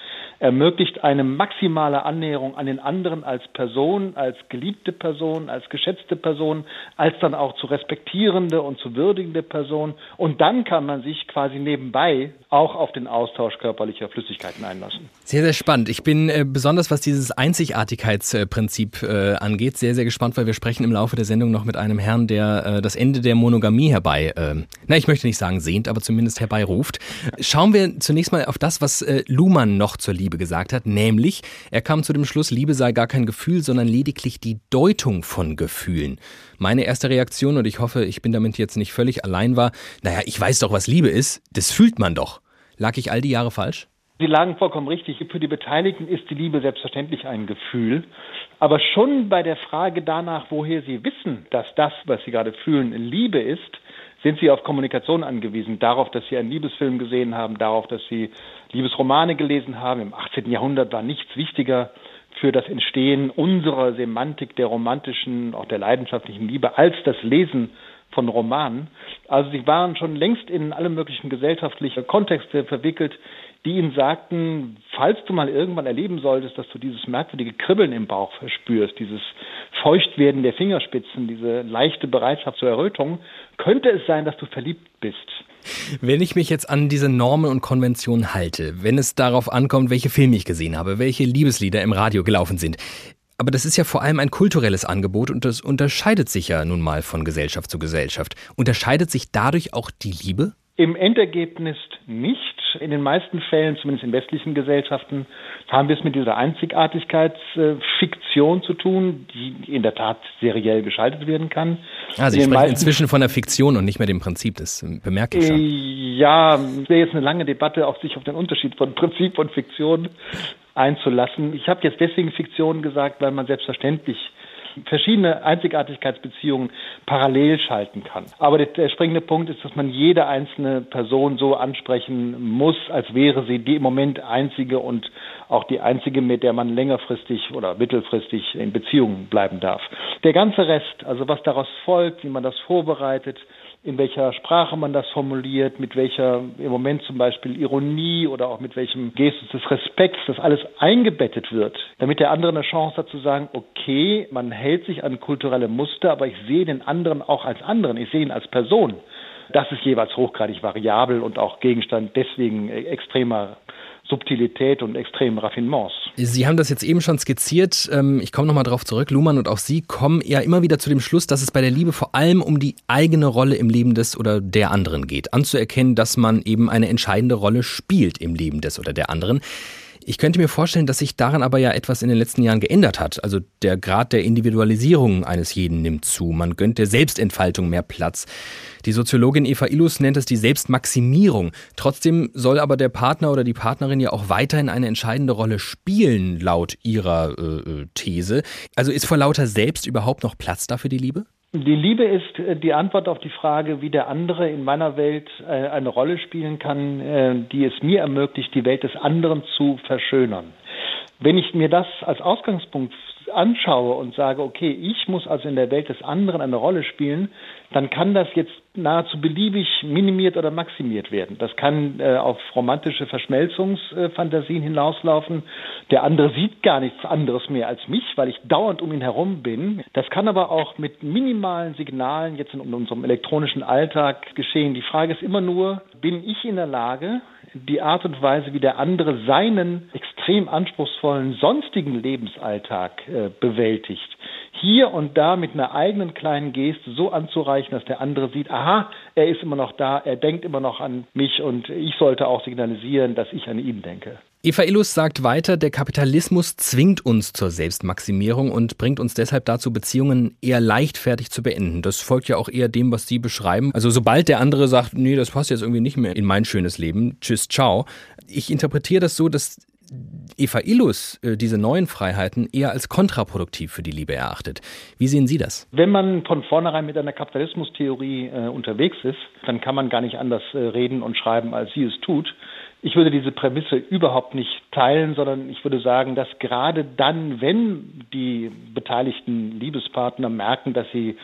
ermöglicht eine maximale Annäherung an den anderen als Person, als geliebte Person, als geschätzte Person, als dann auch zu respektierende und zu würdigende Person. Und dann kann man sich quasi nebenbei auch auf den Austausch körperlicher Flüssigkeiten einlassen. Sehr, sehr spannend. Ich bin äh, besonders, was dieses Einzigartigkeitsprinzip äh, angeht, sehr, sehr gespannt, weil wir sprechen im Laufe der Sendung noch mit einem Herrn, der äh, das Ende der Monogamie herbei, äh, na, ich möchte nicht sagen sehnt, aber zumindest herbeiruft. Schauen wir zunächst mal auf das, was äh, Luhmann noch zur Liebe gesagt hat, nämlich er kam zu dem Schluss, Liebe sei gar kein Gefühl, sondern lediglich die Deutung von Gefühlen. Meine erste Reaktion, und ich hoffe, ich bin damit jetzt nicht völlig allein war, naja, ich weiß doch, was Liebe ist, das fühlt man doch. Lag ich all die Jahre falsch? Sie lagen vollkommen richtig. Für die Beteiligten ist die Liebe selbstverständlich ein Gefühl. Aber schon bei der Frage danach, woher sie wissen, dass das, was sie gerade fühlen, Liebe ist, sind sie auf Kommunikation angewiesen. Darauf, dass sie einen Liebesfilm gesehen haben, darauf, dass sie Liebesromane gelesen haben. Im 18. Jahrhundert war nichts wichtiger für das Entstehen unserer Semantik der romantischen, auch der leidenschaftlichen Liebe als das Lesen von Romanen. Also sie waren schon längst in alle möglichen gesellschaftlichen Kontexte verwickelt, die ihnen sagten, falls du mal irgendwann erleben solltest, dass du dieses merkwürdige Kribbeln im Bauch verspürst, dieses Feuchtwerden der Fingerspitzen, diese leichte Bereitschaft zur Errötung, könnte es sein, dass du verliebt bist. Wenn ich mich jetzt an diese Normen und Konventionen halte, wenn es darauf ankommt, welche Filme ich gesehen habe, welche Liebeslieder im Radio gelaufen sind, aber das ist ja vor allem ein kulturelles Angebot und das unterscheidet sich ja nun mal von Gesellschaft zu Gesellschaft. Unterscheidet sich dadurch auch die Liebe? Im Endergebnis nicht. In den meisten Fällen, zumindest in westlichen Gesellschaften, haben wir es mit dieser Einzigartigkeitsfiktion zu tun, die in der Tat seriell geschaltet werden kann. Also ich spreche inzwischen von der Fiktion und nicht mehr dem Prinzip, das bemerke ich schon. Ja, es wäre jetzt eine lange Debatte, auch sich auf den Unterschied von Prinzip und Fiktion einzulassen. Ich habe jetzt deswegen Fiktion gesagt, weil man selbstverständlich verschiedene Einzigartigkeitsbeziehungen parallel schalten kann. Aber der, springende Punkt ist, dass man jede einzelne Person so ansprechen muss, als wäre sie die im Moment einzige und auch die einzige, mit der man längerfristig oder mittelfristig in Beziehung bleiben darf. Der ganze Rest, also was daraus folgt, wie man das vorbereitet, in welcher Sprache man das formuliert, mit welcher im Moment zum Beispiel Ironie oder auch mit welchem Gestus des Respekts das alles eingebettet wird, damit der andere eine Chance hat zu sagen, okay, man hält sich an kulturelle Muster, aber ich sehe den anderen auch als anderen, ich sehe ihn als Person. Das ist jeweils hochgradig variabel und auch Gegenstand deswegen extremer Subtilität und extremen Raffinements. Sie haben das jetzt eben schon skizziert. Ähm, ich komme nochmal darauf zurück. Luhmann und auch Sie kommen ja immer wieder zu dem Schluss, dass es bei der Liebe vor allem um die eigene Rolle im Leben des oder der anderen geht. Anzuerkennen, dass man eben eine entscheidende Rolle spielt im Leben des oder der anderen. Ich könnte mir vorstellen, dass sich daran aber ja etwas in den letzten Jahren geändert hat. Also der Grad der Individualisierung eines jeden nimmt zu. Man gönnt der Selbstentfaltung mehr Platz. Die Soziologin Eva Illus nennt es die Selbstmaximierung. Trotzdem soll aber der Partner oder die Partnerin ja auch weiterhin eine entscheidende Rolle spielen, laut ihrer äh, äh These. Also ist vor lauter Selbst überhaupt noch Platz dafür die Liebe? Die Liebe ist äh, die Antwort auf die Frage, wie der andere in meiner Welt äh, eine Rolle spielen kann, äh, die es mir ermöglicht, die Welt des anderen zu verschönern. Wenn ich mir das als Ausgangspunkt anschaue und sage, okay, ich muss also in der Welt des anderen eine Rolle spielen, dann kann das jetzt nahezu beliebig minimiert oder maximiert werden. Das kann äh, auf romantische Verschmelzungsfantasien hinauslaufen. Der andere sieht gar nichts anderes mehr als mich, weil ich dauernd um ihn herum bin. Das kann aber auch mit minimalen Signalen jetzt in unserem elektronischen Alltag geschehen. Die Frage ist immer nur, bin ich in der Lage, die Art und Weise, wie der andere seinen extrem anspruchsvollen sonstigen Lebensalltag äh, bewältigt, hier und da mit einer eigenen kleinen Geste so anzureichen, dass der andere sieht, aha, er ist immer noch da, er denkt immer noch an mich und ich sollte auch signalisieren, dass ich an ihn denke. Eva Illus sagt weiter, der Kapitalismus zwingt uns zur Selbstmaximierung und bringt uns deshalb dazu, Beziehungen eher leichtfertig zu beenden. Das folgt ja auch eher dem, was Sie beschreiben. Also sobald der andere sagt, nee, das passt jetzt irgendwie nicht mehr in mein schönes Leben, tschüss, ciao. Ich interpretiere das so, dass Eva Illus äh, diese neuen Freiheiten eher als kontraproduktiv für die Liebe erachtet. Wie sehen Sie das? Wenn man von vornherein mit einer Kapitalismustheorie äh, unterwegs ist, dann kann man gar nicht anders äh, reden und schreiben, als sie es tut. Ich würde diese Prämisse überhaupt nicht teilen, sondern ich würde sagen, dass gerade dann, wenn die beteiligten Liebespartner merken, dass sie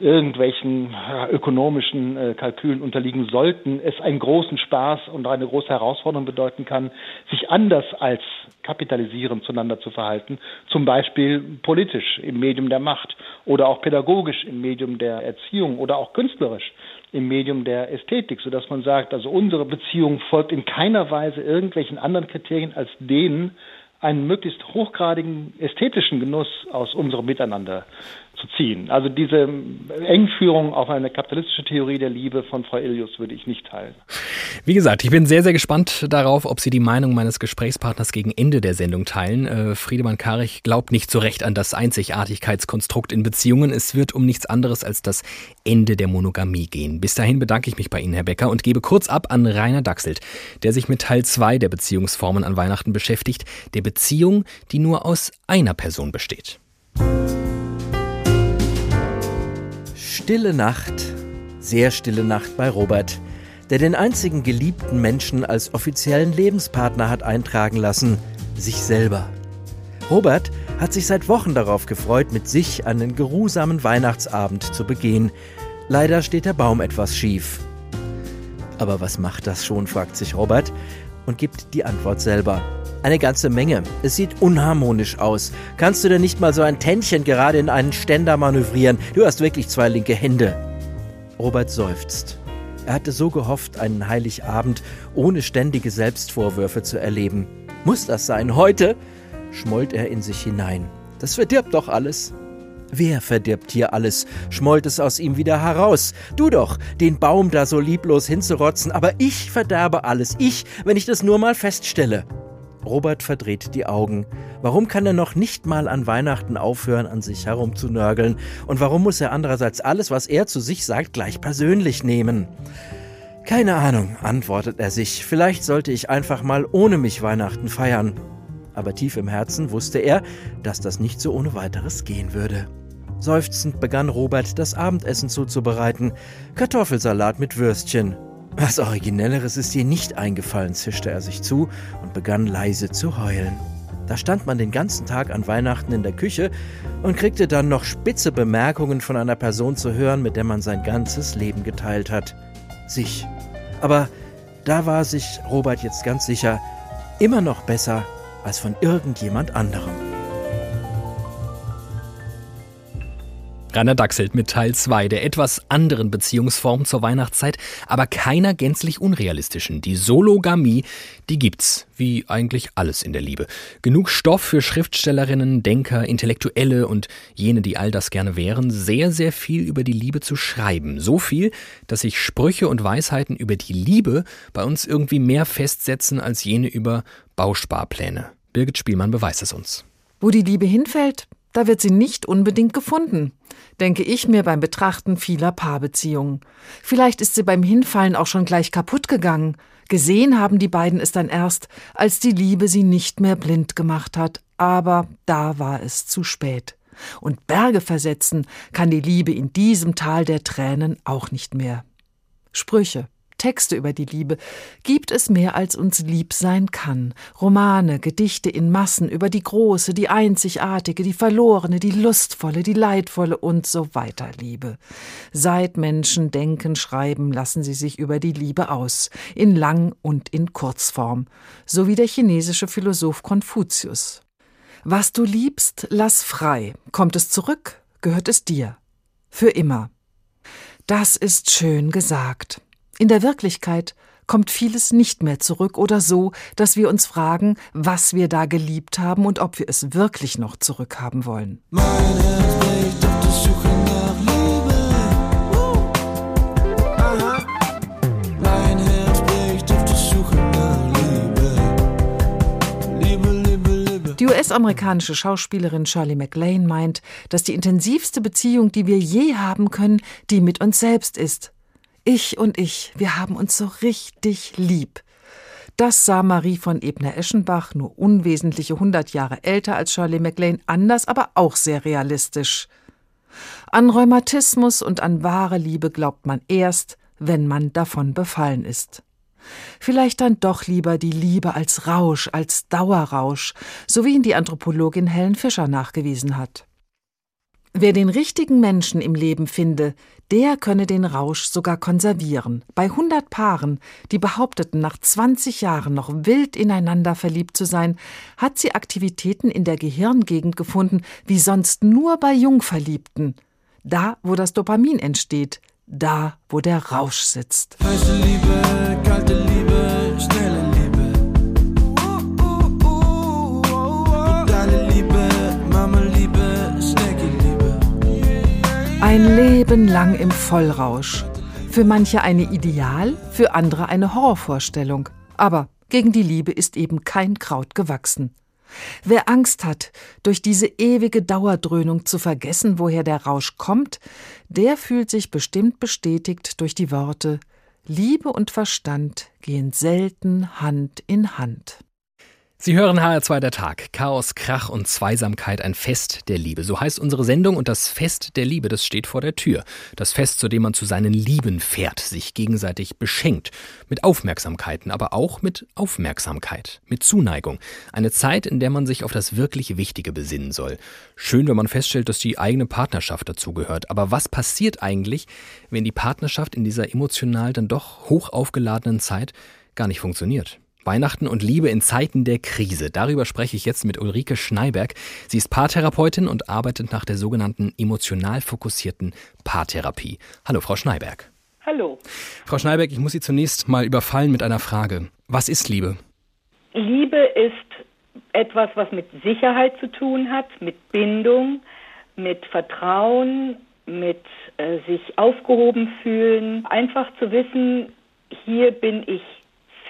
irgendwelchen ökonomischen äh, Kalkülen unterliegen sollten, es einen großen Spaß und eine große Herausforderung bedeuten kann, sich anders als kapitalisierend zueinander zu verhalten, zum Beispiel politisch im Medium der Macht oder auch pädagogisch im Medium der Erziehung oder auch künstlerisch im Medium der Ästhetik, sodass man sagt, also unsere Beziehung folgt in keiner Weise irgendwelchen anderen Kriterien als denen, einen möglichst hochgradigen ästhetischen Genuss aus unserem Miteinander zu ziehen. Also diese Engführung auf eine kapitalistische Theorie der Liebe von Frau Ilius würde ich nicht teilen. Wie gesagt, ich bin sehr, sehr gespannt darauf, ob Sie die Meinung meines Gesprächspartners gegen Ende der Sendung teilen. Äh, Friedemann Karich glaubt nicht so recht an das Einzigartigkeitskonstrukt in Beziehungen. Es wird um nichts anderes als das Ende der Monogamie gehen. Bis dahin bedanke ich mich bei Ihnen, Herr Becker, und gebe kurz ab an Rainer Dachselt, der sich mit Teil 2 der Beziehungsformen an Weihnachten beschäftigt, der Beziehung, die nur aus einer Person besteht. Stille Nacht, sehr stille Nacht bei Robert, der den einzigen geliebten Menschen als offiziellen Lebenspartner hat eintragen lassen, sich selber. Robert hat sich seit Wochen darauf gefreut, mit sich einen geruhsamen Weihnachtsabend zu begehen. Leider steht der Baum etwas schief. Aber was macht das schon, fragt sich Robert und gibt die Antwort selber. Eine ganze Menge. Es sieht unharmonisch aus. Kannst du denn nicht mal so ein Tändchen gerade in einen Ständer manövrieren? Du hast wirklich zwei linke Hände. Robert seufzt. Er hatte so gehofft, einen Heiligabend ohne ständige Selbstvorwürfe zu erleben. Muss das sein? Heute? schmollt er in sich hinein. Das verdirbt doch alles. Wer verdirbt hier alles? schmollt es aus ihm wieder heraus. Du doch, den Baum da so lieblos hinzurotzen, aber ich verderbe alles. Ich, wenn ich das nur mal feststelle. Robert verdreht die Augen. Warum kann er noch nicht mal an Weihnachten aufhören, an sich herumzunörgeln? Und warum muss er andererseits alles, was er zu sich sagt, gleich persönlich nehmen? Keine Ahnung, antwortet er sich. Vielleicht sollte ich einfach mal ohne mich Weihnachten feiern. Aber tief im Herzen wusste er, dass das nicht so ohne weiteres gehen würde. Seufzend begann Robert, das Abendessen zuzubereiten. Kartoffelsalat mit Würstchen, was Originelleres ist ihr nicht eingefallen, zischte er sich zu und begann leise zu heulen. Da stand man den ganzen Tag an Weihnachten in der Küche und kriegte dann noch spitze Bemerkungen von einer Person zu hören, mit der man sein ganzes Leben geteilt hat. Sich. Aber da war sich Robert jetzt ganz sicher immer noch besser als von irgendjemand anderem. Rainer Dachselt mit Teil 2 der etwas anderen Beziehungsform zur Weihnachtszeit, aber keiner gänzlich unrealistischen. Die Sologamie, die gibt's, wie eigentlich alles in der Liebe. Genug Stoff für Schriftstellerinnen, Denker, Intellektuelle und jene, die all das gerne wären, sehr, sehr viel über die Liebe zu schreiben. So viel, dass sich Sprüche und Weisheiten über die Liebe bei uns irgendwie mehr festsetzen als jene über Bausparpläne. Birgit Spielmann beweist es uns. Wo die Liebe hinfällt, da wird sie nicht unbedingt gefunden, denke ich mir beim Betrachten vieler Paarbeziehungen. Vielleicht ist sie beim Hinfallen auch schon gleich kaputt gegangen. Gesehen haben die beiden es dann erst, als die Liebe sie nicht mehr blind gemacht hat, aber da war es zu spät. Und Berge versetzen kann die Liebe in diesem Tal der Tränen auch nicht mehr. Sprüche, Texte über die Liebe, gibt es mehr als uns lieb sein kann. Romane, Gedichte in Massen über die große, die einzigartige, die verlorene, die lustvolle, die leidvolle und so weiter Liebe. Seit Menschen denken, schreiben, lassen sie sich über die Liebe aus, in Lang- und in Kurzform, so wie der chinesische Philosoph Konfuzius. Was du liebst, lass frei. Kommt es zurück, gehört es dir. Für immer. Das ist schön gesagt. In der Wirklichkeit kommt vieles nicht mehr zurück oder so, dass wir uns fragen, was wir da geliebt haben und ob wir es wirklich noch zurückhaben wollen. Mein Herz bricht auf die Suche nach Liebe. Uh. Aha. Mein Herz bricht auf die Suche nach Liebe. Liebe, Liebe, Liebe. Die US-amerikanische Schauspielerin Shirley MacLaine meint, dass die intensivste Beziehung, die wir je haben können, die mit uns selbst ist. Ich und ich, wir haben uns so richtig lieb. Das sah Marie von Ebner-Eschenbach, nur unwesentliche hundert Jahre älter als Shirley MacLaine, anders, aber auch sehr realistisch. An Rheumatismus und an wahre Liebe glaubt man erst, wenn man davon befallen ist. Vielleicht dann doch lieber die Liebe als Rausch, als Dauerrausch, so wie ihn die Anthropologin Helen Fischer nachgewiesen hat. Wer den richtigen Menschen im Leben finde, der könne den Rausch sogar konservieren. Bei 100 Paaren, die behaupteten, nach 20 Jahren noch wild ineinander verliebt zu sein, hat sie Aktivitäten in der Gehirngegend gefunden, wie sonst nur bei Jungverliebten. Da, wo das Dopamin entsteht, da, wo der Rausch sitzt. Heiße Liebe, kalte Liebe, Ein Leben lang im Vollrausch. Für manche eine Ideal, für andere eine Horrorvorstellung. Aber gegen die Liebe ist eben kein Kraut gewachsen. Wer Angst hat, durch diese ewige Dauerdröhnung zu vergessen, woher der Rausch kommt, der fühlt sich bestimmt bestätigt durch die Worte Liebe und Verstand gehen selten Hand in Hand. Sie hören HR2 der Tag. Chaos, Krach und Zweisamkeit, ein Fest der Liebe. So heißt unsere Sendung und das Fest der Liebe, das steht vor der Tür. Das Fest, zu dem man zu seinen Lieben fährt, sich gegenseitig beschenkt. Mit Aufmerksamkeiten, aber auch mit Aufmerksamkeit, mit Zuneigung. Eine Zeit, in der man sich auf das wirklich Wichtige besinnen soll. Schön, wenn man feststellt, dass die eigene Partnerschaft dazugehört. Aber was passiert eigentlich, wenn die Partnerschaft in dieser emotional dann doch hoch aufgeladenen Zeit gar nicht funktioniert? Weihnachten und Liebe in Zeiten der Krise. Darüber spreche ich jetzt mit Ulrike Schneiberg. Sie ist Paartherapeutin und arbeitet nach der sogenannten emotional fokussierten Paartherapie. Hallo, Frau Schneiberg. Hallo. Frau Schneiberg, ich muss Sie zunächst mal überfallen mit einer Frage. Was ist Liebe? Liebe ist etwas, was mit Sicherheit zu tun hat, mit Bindung, mit Vertrauen, mit äh, sich aufgehoben fühlen. Einfach zu wissen, hier bin ich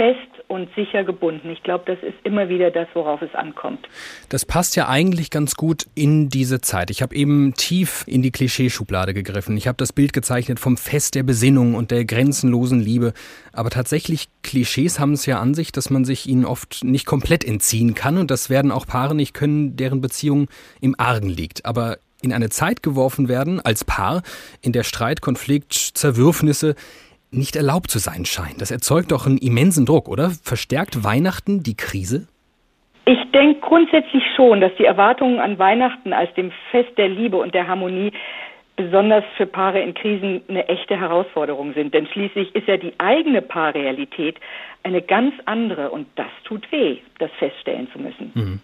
fest und sicher gebunden. Ich glaube, das ist immer wieder das, worauf es ankommt. Das passt ja eigentlich ganz gut in diese Zeit. Ich habe eben tief in die Klischeeschublade gegriffen. Ich habe das Bild gezeichnet vom Fest der Besinnung und der grenzenlosen Liebe. Aber tatsächlich, Klischees haben es ja an sich, dass man sich ihnen oft nicht komplett entziehen kann. Und das werden auch Paare nicht können, deren Beziehung im Argen liegt. Aber in eine Zeit geworfen werden als Paar, in der Streit, Konflikt, Zerwürfnisse nicht erlaubt zu sein scheint. Das erzeugt doch einen immensen Druck, oder? Verstärkt Weihnachten die Krise? Ich denke grundsätzlich schon, dass die Erwartungen an Weihnachten als dem Fest der Liebe und der Harmonie besonders für Paare in Krisen eine echte Herausforderung sind. Denn schließlich ist ja die eigene Paarrealität eine ganz andere und das tut weh, das feststellen zu müssen. Mhm.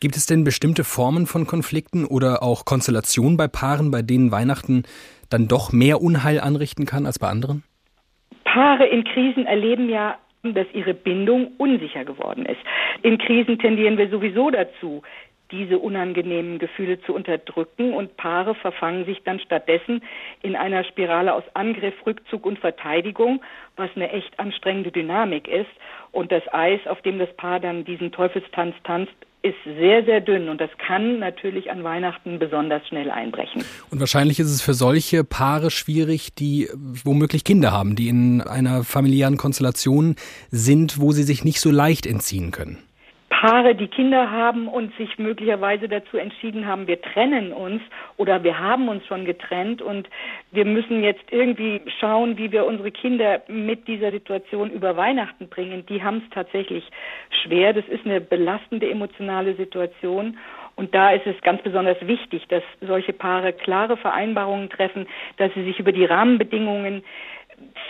Gibt es denn bestimmte Formen von Konflikten oder auch Konstellationen bei Paaren, bei denen Weihnachten dann doch mehr Unheil anrichten kann als bei anderen? Paare in Krisen erleben ja, dass ihre Bindung unsicher geworden ist. In Krisen tendieren wir sowieso dazu, diese unangenehmen Gefühle zu unterdrücken und Paare verfangen sich dann stattdessen in einer Spirale aus Angriff, Rückzug und Verteidigung, was eine echt anstrengende Dynamik ist. Und das Eis, auf dem das Paar dann diesen Teufelstanz tanzt, ist sehr, sehr dünn und das kann natürlich an Weihnachten besonders schnell einbrechen. Und wahrscheinlich ist es für solche Paare schwierig, die womöglich Kinder haben, die in einer familiären Konstellation sind, wo sie sich nicht so leicht entziehen können. Paare, die Kinder haben und sich möglicherweise dazu entschieden haben, wir trennen uns oder wir haben uns schon getrennt und wir müssen jetzt irgendwie schauen, wie wir unsere Kinder mit dieser Situation über Weihnachten bringen. Die haben es tatsächlich schwer. Das ist eine belastende emotionale Situation. Und da ist es ganz besonders wichtig, dass solche Paare klare Vereinbarungen treffen, dass sie sich über die Rahmenbedingungen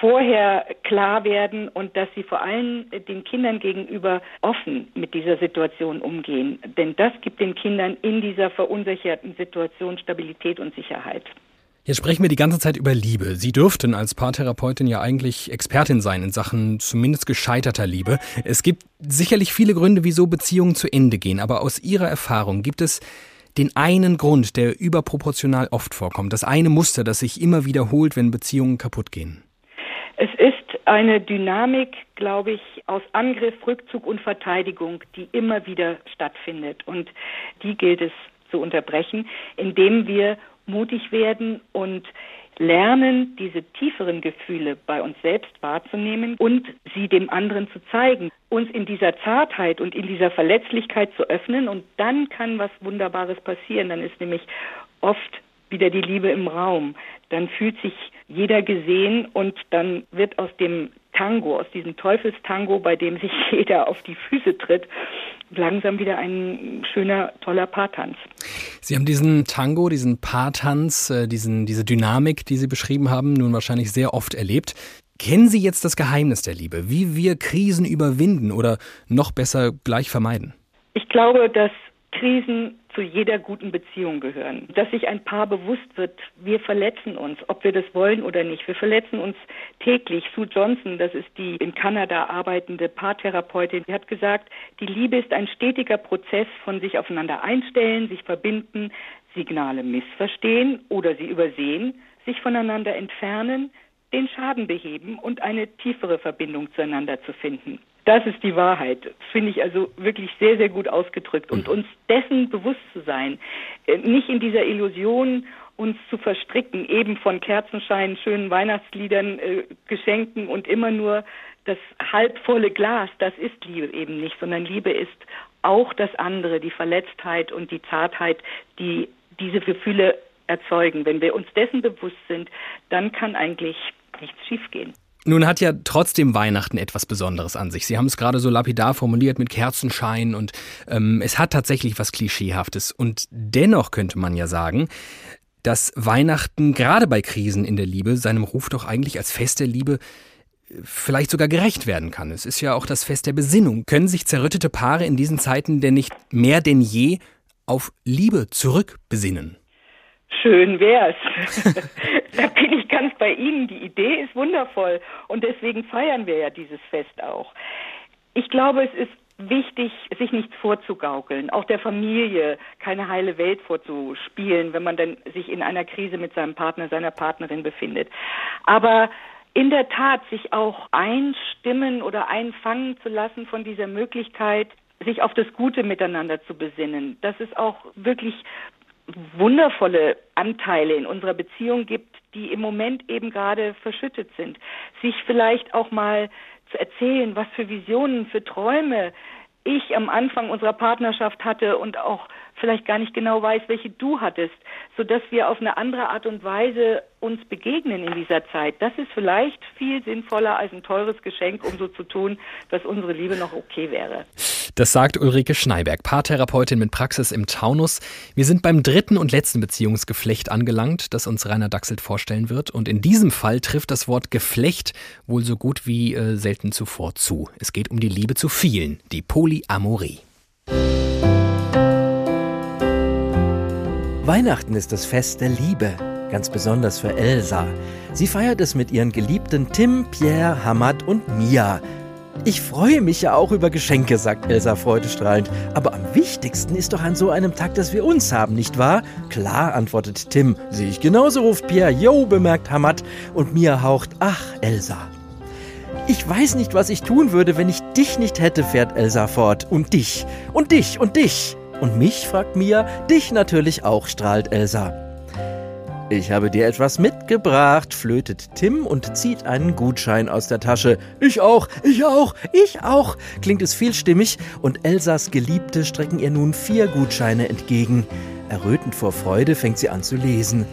vorher klar werden und dass sie vor allem den Kindern gegenüber offen mit dieser Situation umgehen. Denn das gibt den Kindern in dieser verunsicherten Situation Stabilität und Sicherheit. Jetzt sprechen wir die ganze Zeit über Liebe. Sie dürften als Paartherapeutin ja eigentlich Expertin sein in Sachen zumindest gescheiterter Liebe. Es gibt sicherlich viele Gründe, wieso Beziehungen zu Ende gehen, aber aus Ihrer Erfahrung gibt es den einen Grund, der überproportional oft vorkommt, das eine Muster, das sich immer wiederholt, wenn Beziehungen kaputt gehen. Es ist eine Dynamik, glaube ich, aus Angriff, Rückzug und Verteidigung, die immer wieder stattfindet. Und die gilt es zu unterbrechen, indem wir mutig werden und lernen, diese tieferen Gefühle bei uns selbst wahrzunehmen und sie dem anderen zu zeigen, uns in dieser Zartheit und in dieser Verletzlichkeit zu öffnen und dann kann was Wunderbares passieren. Dann ist nämlich oft wieder die Liebe im Raum. Dann fühlt sich jeder gesehen und dann wird aus dem Tango, aus diesem Teufelstango, bei dem sich jeder auf die Füße tritt, langsam wieder ein schöner, toller Paartanz. Sie haben diesen Tango, diesen Paartanz, äh, diesen, diese Dynamik, die Sie beschrieben haben, nun wahrscheinlich sehr oft erlebt. Kennen Sie jetzt das Geheimnis der Liebe, wie wir Krisen überwinden oder noch besser gleich vermeiden? Ich glaube, dass Krisen zu jeder guten Beziehung gehören. Dass sich ein Paar bewusst wird, wir verletzen uns, ob wir das wollen oder nicht. Wir verletzen uns täglich. Sue Johnson, das ist die in Kanada arbeitende Paartherapeutin, die hat gesagt, die Liebe ist ein stetiger Prozess von sich aufeinander einstellen, sich verbinden, Signale missverstehen oder sie übersehen, sich voneinander entfernen, den Schaden beheben und eine tiefere Verbindung zueinander zu finden. Das ist die Wahrheit. Finde ich also wirklich sehr, sehr gut ausgedrückt. Und uns dessen bewusst zu sein, äh, nicht in dieser Illusion uns zu verstricken, eben von Kerzenschein, schönen Weihnachtsliedern, äh, Geschenken und immer nur das halbvolle Glas, das ist Liebe eben nicht, sondern Liebe ist auch das andere, die Verletztheit und die Zartheit, die diese Gefühle erzeugen. Wenn wir uns dessen bewusst sind, dann kann eigentlich nichts schiefgehen. Nun hat ja trotzdem Weihnachten etwas Besonderes an sich. Sie haben es gerade so lapidar formuliert mit Kerzenschein und ähm, es hat tatsächlich was Klischeehaftes. Und dennoch könnte man ja sagen, dass Weihnachten gerade bei Krisen in der Liebe seinem Ruf doch eigentlich als Fest der Liebe äh, vielleicht sogar gerecht werden kann. Es ist ja auch das Fest der Besinnung. Können sich zerrüttete Paare in diesen Zeiten denn nicht mehr denn je auf Liebe zurückbesinnen? Schön wär's. da bin ich ganz bei Ihnen. Die Idee ist wundervoll und deswegen feiern wir ja dieses Fest auch. Ich glaube, es ist wichtig, sich nichts vorzugaukeln, auch der Familie keine heile Welt vorzuspielen, wenn man dann sich in einer Krise mit seinem Partner, seiner Partnerin befindet. Aber in der Tat sich auch einstimmen oder einfangen zu lassen von dieser Möglichkeit, sich auf das Gute miteinander zu besinnen. Das ist auch wirklich wundervolle Anteile in unserer Beziehung gibt, die im Moment eben gerade verschüttet sind. Sich vielleicht auch mal zu erzählen, was für Visionen, für Träume ich am Anfang unserer Partnerschaft hatte und auch vielleicht gar nicht genau weiß, welche du hattest, so dass wir auf eine andere Art und Weise uns begegnen in dieser Zeit. Das ist vielleicht viel sinnvoller als ein teures Geschenk, um so zu tun, dass unsere Liebe noch okay wäre. Das sagt Ulrike Schneiberg, Paartherapeutin mit Praxis im Taunus. Wir sind beim dritten und letzten Beziehungsgeflecht angelangt, das uns Rainer Dachselt vorstellen wird. Und in diesem Fall trifft das Wort Geflecht wohl so gut wie äh, selten zuvor zu. Es geht um die Liebe zu vielen, die Polyamorie. Weihnachten ist das Fest der Liebe, ganz besonders für Elsa. Sie feiert es mit ihren Geliebten Tim, Pierre, Hamad und Mia. Ich freue mich ja auch über Geschenke, sagt Elsa freudestrahlend. Aber am wichtigsten ist doch an so einem Tag, dass wir uns haben, nicht wahr? Klar, antwortet Tim. Sehe ich genauso, ruft Pierre. Jo, bemerkt Hamad. Und Mia haucht, ach, Elsa. Ich weiß nicht, was ich tun würde, wenn ich dich nicht hätte, fährt Elsa fort. Und dich. Und dich. Und dich. Und mich, fragt Mia, dich natürlich auch, strahlt Elsa. Ich habe dir etwas mitgebracht, flötet Tim und zieht einen Gutschein aus der Tasche. Ich auch, ich auch, ich auch, klingt es vielstimmig und Elsas Geliebte strecken ihr nun vier Gutscheine entgegen. Errötend vor Freude fängt sie an zu lesen.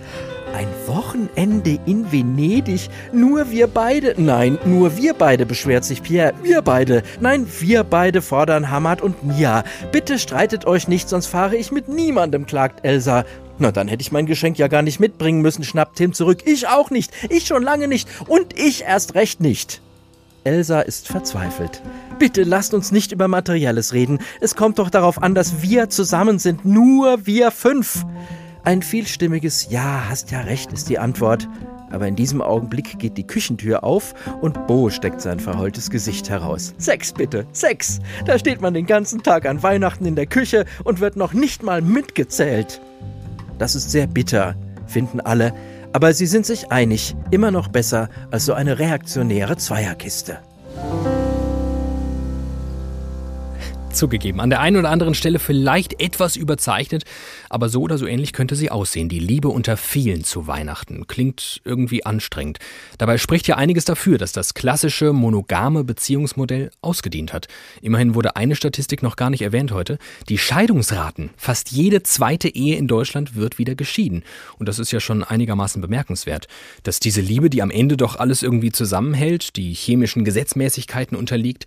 Ein Wochenende in Venedig. Nur wir beide. Nein, nur wir beide, beschwert sich Pierre. Wir beide. Nein, wir beide fordern Hamad und Mia. Bitte streitet euch nicht, sonst fahre ich mit niemandem, klagt Elsa. Na, dann hätte ich mein Geschenk ja gar nicht mitbringen müssen, schnappt Tim zurück. Ich auch nicht. Ich schon lange nicht. Und ich erst recht nicht. Elsa ist verzweifelt. Bitte lasst uns nicht über Materielles reden. Es kommt doch darauf an, dass wir zusammen sind. Nur wir fünf. Ein vielstimmiges Ja, hast ja recht, ist die Antwort. Aber in diesem Augenblick geht die Küchentür auf und Bo steckt sein verheultes Gesicht heraus. Sex bitte, Sex! Da steht man den ganzen Tag an Weihnachten in der Küche und wird noch nicht mal mitgezählt. Das ist sehr bitter, finden alle, aber sie sind sich einig, immer noch besser als so eine reaktionäre Zweierkiste. Zugegeben, an der einen oder anderen Stelle vielleicht etwas überzeichnet, aber so oder so ähnlich könnte sie aussehen. Die Liebe unter vielen zu Weihnachten klingt irgendwie anstrengend. Dabei spricht ja einiges dafür, dass das klassische monogame Beziehungsmodell ausgedient hat. Immerhin wurde eine Statistik noch gar nicht erwähnt heute. Die Scheidungsraten. Fast jede zweite Ehe in Deutschland wird wieder geschieden. Und das ist ja schon einigermaßen bemerkenswert. Dass diese Liebe, die am Ende doch alles irgendwie zusammenhält, die chemischen Gesetzmäßigkeiten unterliegt,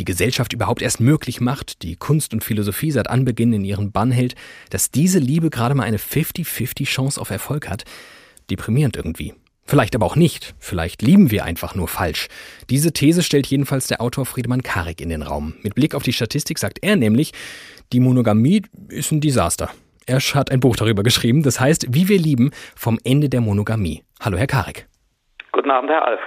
die Gesellschaft überhaupt erst möglich macht, die Kunst und Philosophie seit Anbeginn in ihren Bann hält, dass diese Liebe gerade mal eine 50-50 Chance auf Erfolg hat, deprimierend irgendwie. Vielleicht aber auch nicht. Vielleicht lieben wir einfach nur falsch. Diese These stellt jedenfalls der Autor Friedemann Karik in den Raum. Mit Blick auf die Statistik sagt er nämlich, die Monogamie ist ein Desaster. Er hat ein Buch darüber geschrieben, das heißt, wie wir lieben vom Ende der Monogamie. Hallo, Herr Karik. Guten Abend, Herr Alf.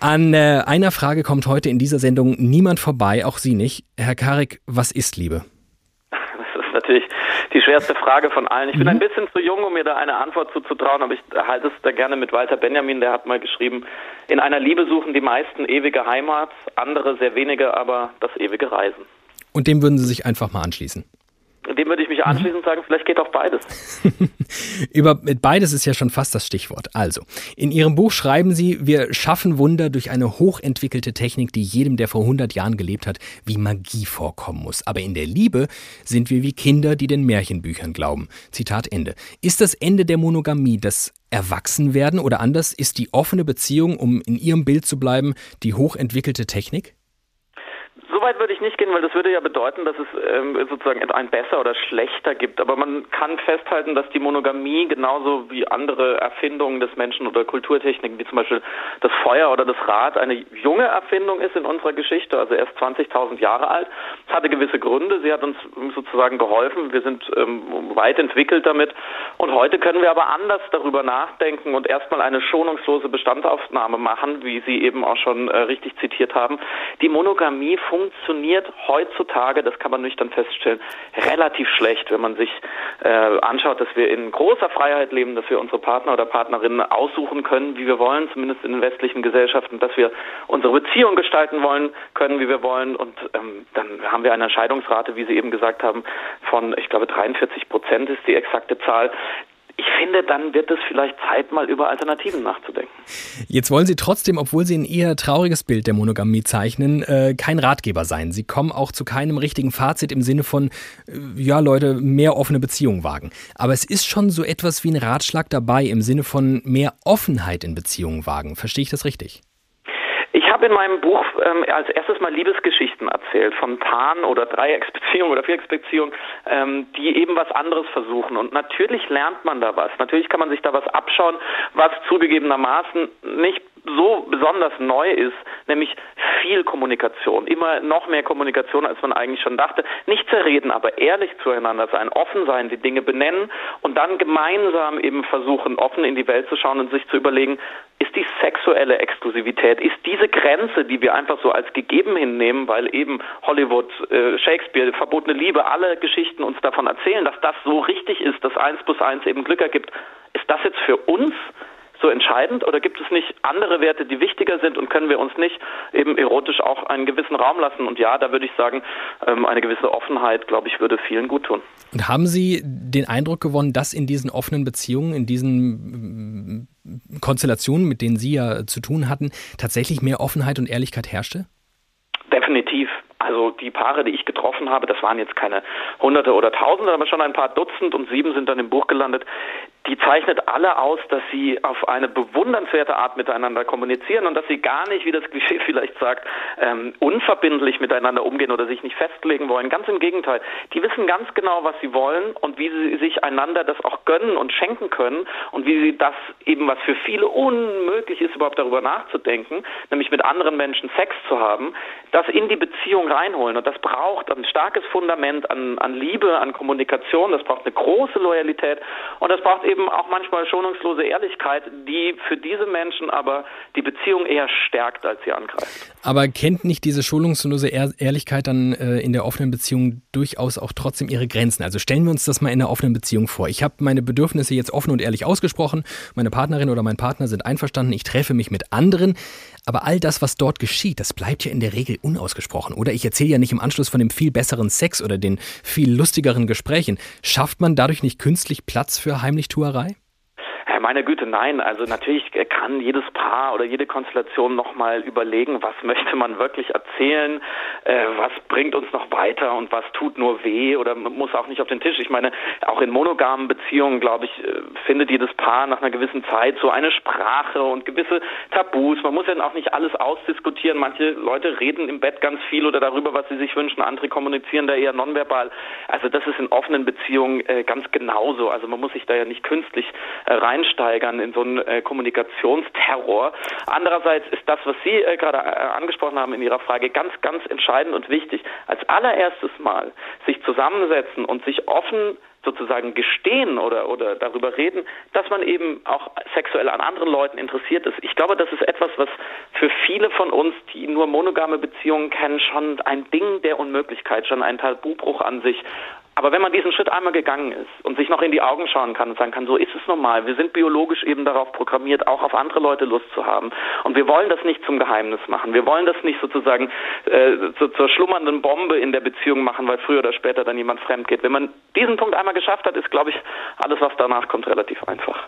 An äh, einer Frage kommt heute in dieser Sendung niemand vorbei, auch Sie nicht. Herr Karik, was ist Liebe? Das ist natürlich die schwerste Frage von allen. Ich bin mhm. ein bisschen zu jung, um mir da eine Antwort zuzutrauen, aber ich halte es da gerne mit Walter Benjamin, der hat mal geschrieben, in einer Liebe suchen die meisten ewige Heimat, andere sehr wenige aber das ewige Reisen. Und dem würden Sie sich einfach mal anschließen? Dem würde ich mich anschließen und sagen, vielleicht geht auch beides. Über beides ist ja schon fast das Stichwort. Also, in Ihrem Buch schreiben Sie, wir schaffen Wunder durch eine hochentwickelte Technik, die jedem, der vor 100 Jahren gelebt hat, wie Magie vorkommen muss. Aber in der Liebe sind wir wie Kinder, die den Märchenbüchern glauben. Zitat Ende. Ist das Ende der Monogamie das Erwachsenwerden oder anders ist die offene Beziehung, um in Ihrem Bild zu bleiben, die hochentwickelte Technik? So weit würde ich nicht gehen, weil das würde ja bedeuten, dass es ähm, sozusagen ein besser oder schlechter gibt. Aber man kann festhalten, dass die Monogamie genauso wie andere Erfindungen des Menschen oder Kulturtechniken, wie zum Beispiel das Feuer oder das Rad, eine junge Erfindung ist in unserer Geschichte, also erst 20.000 Jahre alt. Es hatte gewisse Gründe. Sie hat uns sozusagen geholfen. Wir sind ähm, weit entwickelt damit. Und heute können wir aber anders darüber nachdenken und erstmal eine schonungslose Bestandsaufnahme machen, wie Sie eben auch schon äh, richtig zitiert haben. Die Monogamie funktioniert funktioniert heutzutage, das kann man nüchtern feststellen, relativ schlecht, wenn man sich äh, anschaut, dass wir in großer Freiheit leben, dass wir unsere Partner oder Partnerinnen aussuchen können, wie wir wollen, zumindest in den westlichen Gesellschaften, dass wir unsere Beziehung gestalten wollen können, wie wir wollen. Und ähm, dann haben wir eine Scheidungsrate, wie Sie eben gesagt haben, von, ich glaube, 43 Prozent ist die exakte Zahl finde, dann wird es vielleicht Zeit, mal über Alternativen nachzudenken. Jetzt wollen Sie trotzdem, obwohl Sie ein eher trauriges Bild der Monogamie zeichnen, äh, kein Ratgeber sein. Sie kommen auch zu keinem richtigen Fazit im Sinne von, äh, ja Leute, mehr offene Beziehungen wagen. Aber es ist schon so etwas wie ein Ratschlag dabei im Sinne von mehr Offenheit in Beziehungen wagen. Verstehe ich das richtig? Habe in meinem Buch ähm, als erstes mal Liebesgeschichten erzählt von Pan- oder Dreiecksbeziehungen oder Vierecksbeziehungen, ähm, die eben was anderes versuchen. Und natürlich lernt man da was. Natürlich kann man sich da was abschauen, was zugegebenermaßen nicht so besonders neu ist, nämlich viel Kommunikation, immer noch mehr Kommunikation, als man eigentlich schon dachte. Nicht zerreden, aber ehrlich zueinander sein, offen sein, die Dinge benennen und dann gemeinsam eben versuchen, offen in die Welt zu schauen und sich zu überlegen, ist die sexuelle Exklusivität, ist diese Grenze, die wir einfach so als gegeben hinnehmen, weil eben Hollywood, äh, Shakespeare, verbotene Liebe, alle Geschichten uns davon erzählen, dass das so richtig ist, dass eins plus eins eben Glück ergibt, ist das jetzt für uns so entscheidend oder gibt es nicht andere Werte, die wichtiger sind und können wir uns nicht eben erotisch auch einen gewissen Raum lassen? Und ja, da würde ich sagen, ähm, eine gewisse Offenheit, glaube ich, würde vielen gut tun. Und haben Sie den Eindruck gewonnen, dass in diesen offenen Beziehungen, in diesen mm, Konstellationen, mit denen Sie ja zu tun hatten, tatsächlich mehr Offenheit und Ehrlichkeit herrschte? Definitiv. Also die Paare, die ich getroffen habe, das waren jetzt keine Hunderte oder Tausende, aber schon ein paar Dutzend und sieben sind dann im Buch gelandet, die zeichnet alle aus, dass sie auf eine bewundernswerte Art miteinander kommunizieren und dass sie gar nicht, wie das Klischee vielleicht sagt, ähm, unverbindlich miteinander umgehen oder sich nicht festlegen wollen. Ganz im Gegenteil. Die wissen ganz genau, was sie wollen und wie sie sich einander das auch gönnen und schenken können und wie sie das eben, was für viele unmöglich ist, überhaupt darüber nachzudenken, nämlich mit anderen Menschen Sex zu haben, das in die Beziehung reinholen. Und das braucht ein starkes Fundament an, an Liebe, an Kommunikation, das braucht eine große Loyalität und das braucht eben eben auch manchmal schonungslose Ehrlichkeit, die für diese Menschen aber die Beziehung eher stärkt, als sie angreift. Aber kennt nicht diese schonungslose Ehrlichkeit dann äh, in der offenen Beziehung durchaus auch trotzdem ihre Grenzen? Also stellen wir uns das mal in einer offenen Beziehung vor. Ich habe meine Bedürfnisse jetzt offen und ehrlich ausgesprochen. Meine Partnerin oder mein Partner sind einverstanden. Ich treffe mich mit anderen. Aber all das, was dort geschieht, das bleibt ja in der Regel unausgesprochen. Oder ich erzähle ja nicht im Anschluss von dem viel besseren Sex oder den viel lustigeren Gesprächen. Schafft man dadurch nicht künstlich Platz für Heimlichtuerei? Meine Güte, nein. Also natürlich kann jedes Paar oder jede Konstellation nochmal überlegen, was möchte man wirklich erzählen, äh, was bringt uns noch weiter und was tut nur weh oder muss auch nicht auf den Tisch. Ich meine, auch in monogamen Beziehungen, glaube ich, äh, findet jedes Paar nach einer gewissen Zeit so eine Sprache und gewisse Tabus. Man muss ja auch nicht alles ausdiskutieren. Manche Leute reden im Bett ganz viel oder darüber, was sie sich wünschen. Andere kommunizieren da eher nonverbal. Also das ist in offenen Beziehungen äh, ganz genauso. Also man muss sich da ja nicht künstlich äh, reinstellen reinsteigern in so einen äh, Kommunikationsterror. Andererseits ist das, was Sie äh, gerade äh, angesprochen haben in Ihrer Frage, ganz, ganz entscheidend und wichtig. Als allererstes Mal sich zusammensetzen und sich offen sozusagen gestehen oder, oder darüber reden, dass man eben auch sexuell an anderen Leuten interessiert ist. Ich glaube, das ist etwas, was für viele von uns, die nur monogame Beziehungen kennen, schon ein Ding der Unmöglichkeit, schon ein Tabubruch an sich aber wenn man diesen Schritt einmal gegangen ist und sich noch in die Augen schauen kann und sagen kann, so ist es normal, wir sind biologisch eben darauf programmiert, auch auf andere Leute Lust zu haben. Und wir wollen das nicht zum Geheimnis machen. Wir wollen das nicht sozusagen äh, zu, zur schlummernden Bombe in der Beziehung machen, weil früher oder später dann jemand fremd geht. Wenn man diesen Punkt einmal geschafft hat, ist, glaube ich, alles, was danach kommt, relativ einfach.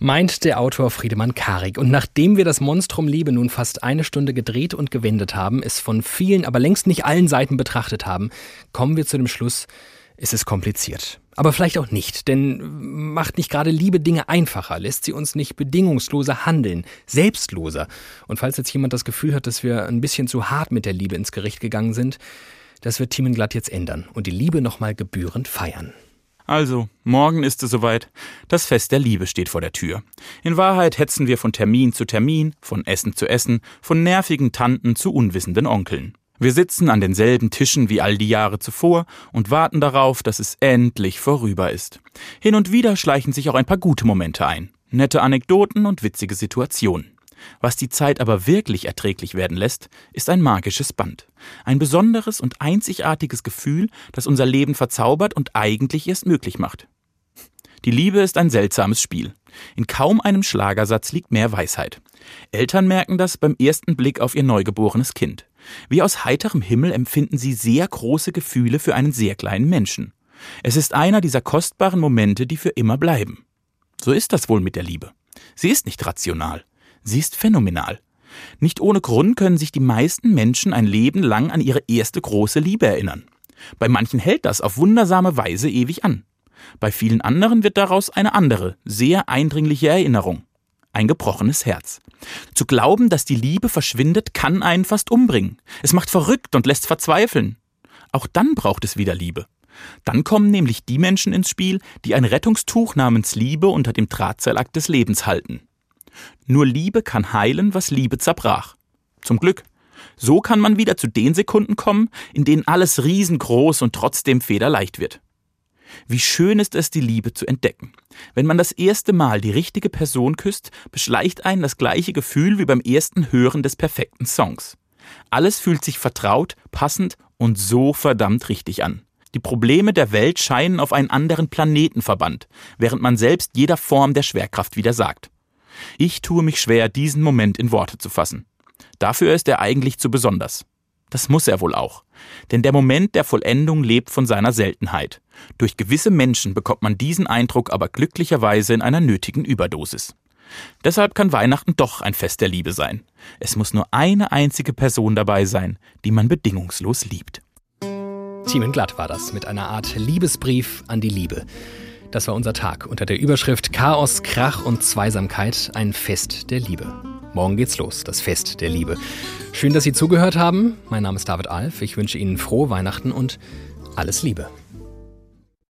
Meint der Autor Friedemann Karik. Und nachdem wir das Monstrum Liebe nun fast eine Stunde gedreht und gewendet haben, es von vielen, aber längst nicht allen Seiten betrachtet haben, kommen wir zu dem Schluss, ist es kompliziert. Aber vielleicht auch nicht, denn macht nicht gerade Liebe Dinge einfacher, lässt sie uns nicht bedingungsloser handeln, selbstloser. Und falls jetzt jemand das Gefühl hat, dass wir ein bisschen zu hart mit der Liebe ins Gericht gegangen sind, das wird Thiemenglatt jetzt ändern und die Liebe nochmal gebührend feiern. Also, morgen ist es soweit. Das Fest der Liebe steht vor der Tür. In Wahrheit hetzen wir von Termin zu Termin, von Essen zu Essen, von nervigen Tanten zu unwissenden Onkeln. Wir sitzen an denselben Tischen wie all die Jahre zuvor und warten darauf, dass es endlich vorüber ist. Hin und wieder schleichen sich auch ein paar gute Momente ein, nette Anekdoten und witzige Situationen. Was die Zeit aber wirklich erträglich werden lässt, ist ein magisches Band. Ein besonderes und einzigartiges Gefühl, das unser Leben verzaubert und eigentlich erst möglich macht. Die Liebe ist ein seltsames Spiel. In kaum einem Schlagersatz liegt mehr Weisheit. Eltern merken das beim ersten Blick auf ihr neugeborenes Kind. Wie aus heiterem Himmel empfinden sie sehr große Gefühle für einen sehr kleinen Menschen. Es ist einer dieser kostbaren Momente, die für immer bleiben. So ist das wohl mit der Liebe. Sie ist nicht rational. Sie ist phänomenal. Nicht ohne Grund können sich die meisten Menschen ein Leben lang an ihre erste große Liebe erinnern. Bei manchen hält das auf wundersame Weise ewig an. Bei vielen anderen wird daraus eine andere, sehr eindringliche Erinnerung ein gebrochenes Herz. Zu glauben, dass die Liebe verschwindet, kann einen fast umbringen. Es macht verrückt und lässt verzweifeln. Auch dann braucht es wieder Liebe. Dann kommen nämlich die Menschen ins Spiel, die ein Rettungstuch namens Liebe unter dem Drahtseilakt des Lebens halten. Nur Liebe kann heilen, was Liebe zerbrach. Zum Glück. So kann man wieder zu den Sekunden kommen, in denen alles riesengroß und trotzdem federleicht wird. Wie schön ist es, die Liebe zu entdecken. Wenn man das erste Mal die richtige Person küsst, beschleicht einen das gleiche Gefühl wie beim ersten Hören des perfekten Songs. Alles fühlt sich vertraut, passend und so verdammt richtig an. Die Probleme der Welt scheinen auf einen anderen Planeten verbannt, während man selbst jeder Form der Schwerkraft widersagt. Ich tue mich schwer, diesen Moment in Worte zu fassen. Dafür ist er eigentlich zu besonders. Das muss er wohl auch. Denn der Moment der Vollendung lebt von seiner Seltenheit. Durch gewisse Menschen bekommt man diesen Eindruck aber glücklicherweise in einer nötigen Überdosis. Deshalb kann Weihnachten doch ein Fest der Liebe sein. Es muss nur eine einzige Person dabei sein, die man bedingungslos liebt. Thiemen Glatt war das mit einer Art Liebesbrief an die Liebe. Das war unser Tag unter der Überschrift Chaos, Krach und Zweisamkeit, ein Fest der Liebe. Morgen geht's los, das Fest der Liebe. Schön, dass Sie zugehört haben. Mein Name ist David Alf. Ich wünsche Ihnen frohe Weihnachten und alles Liebe.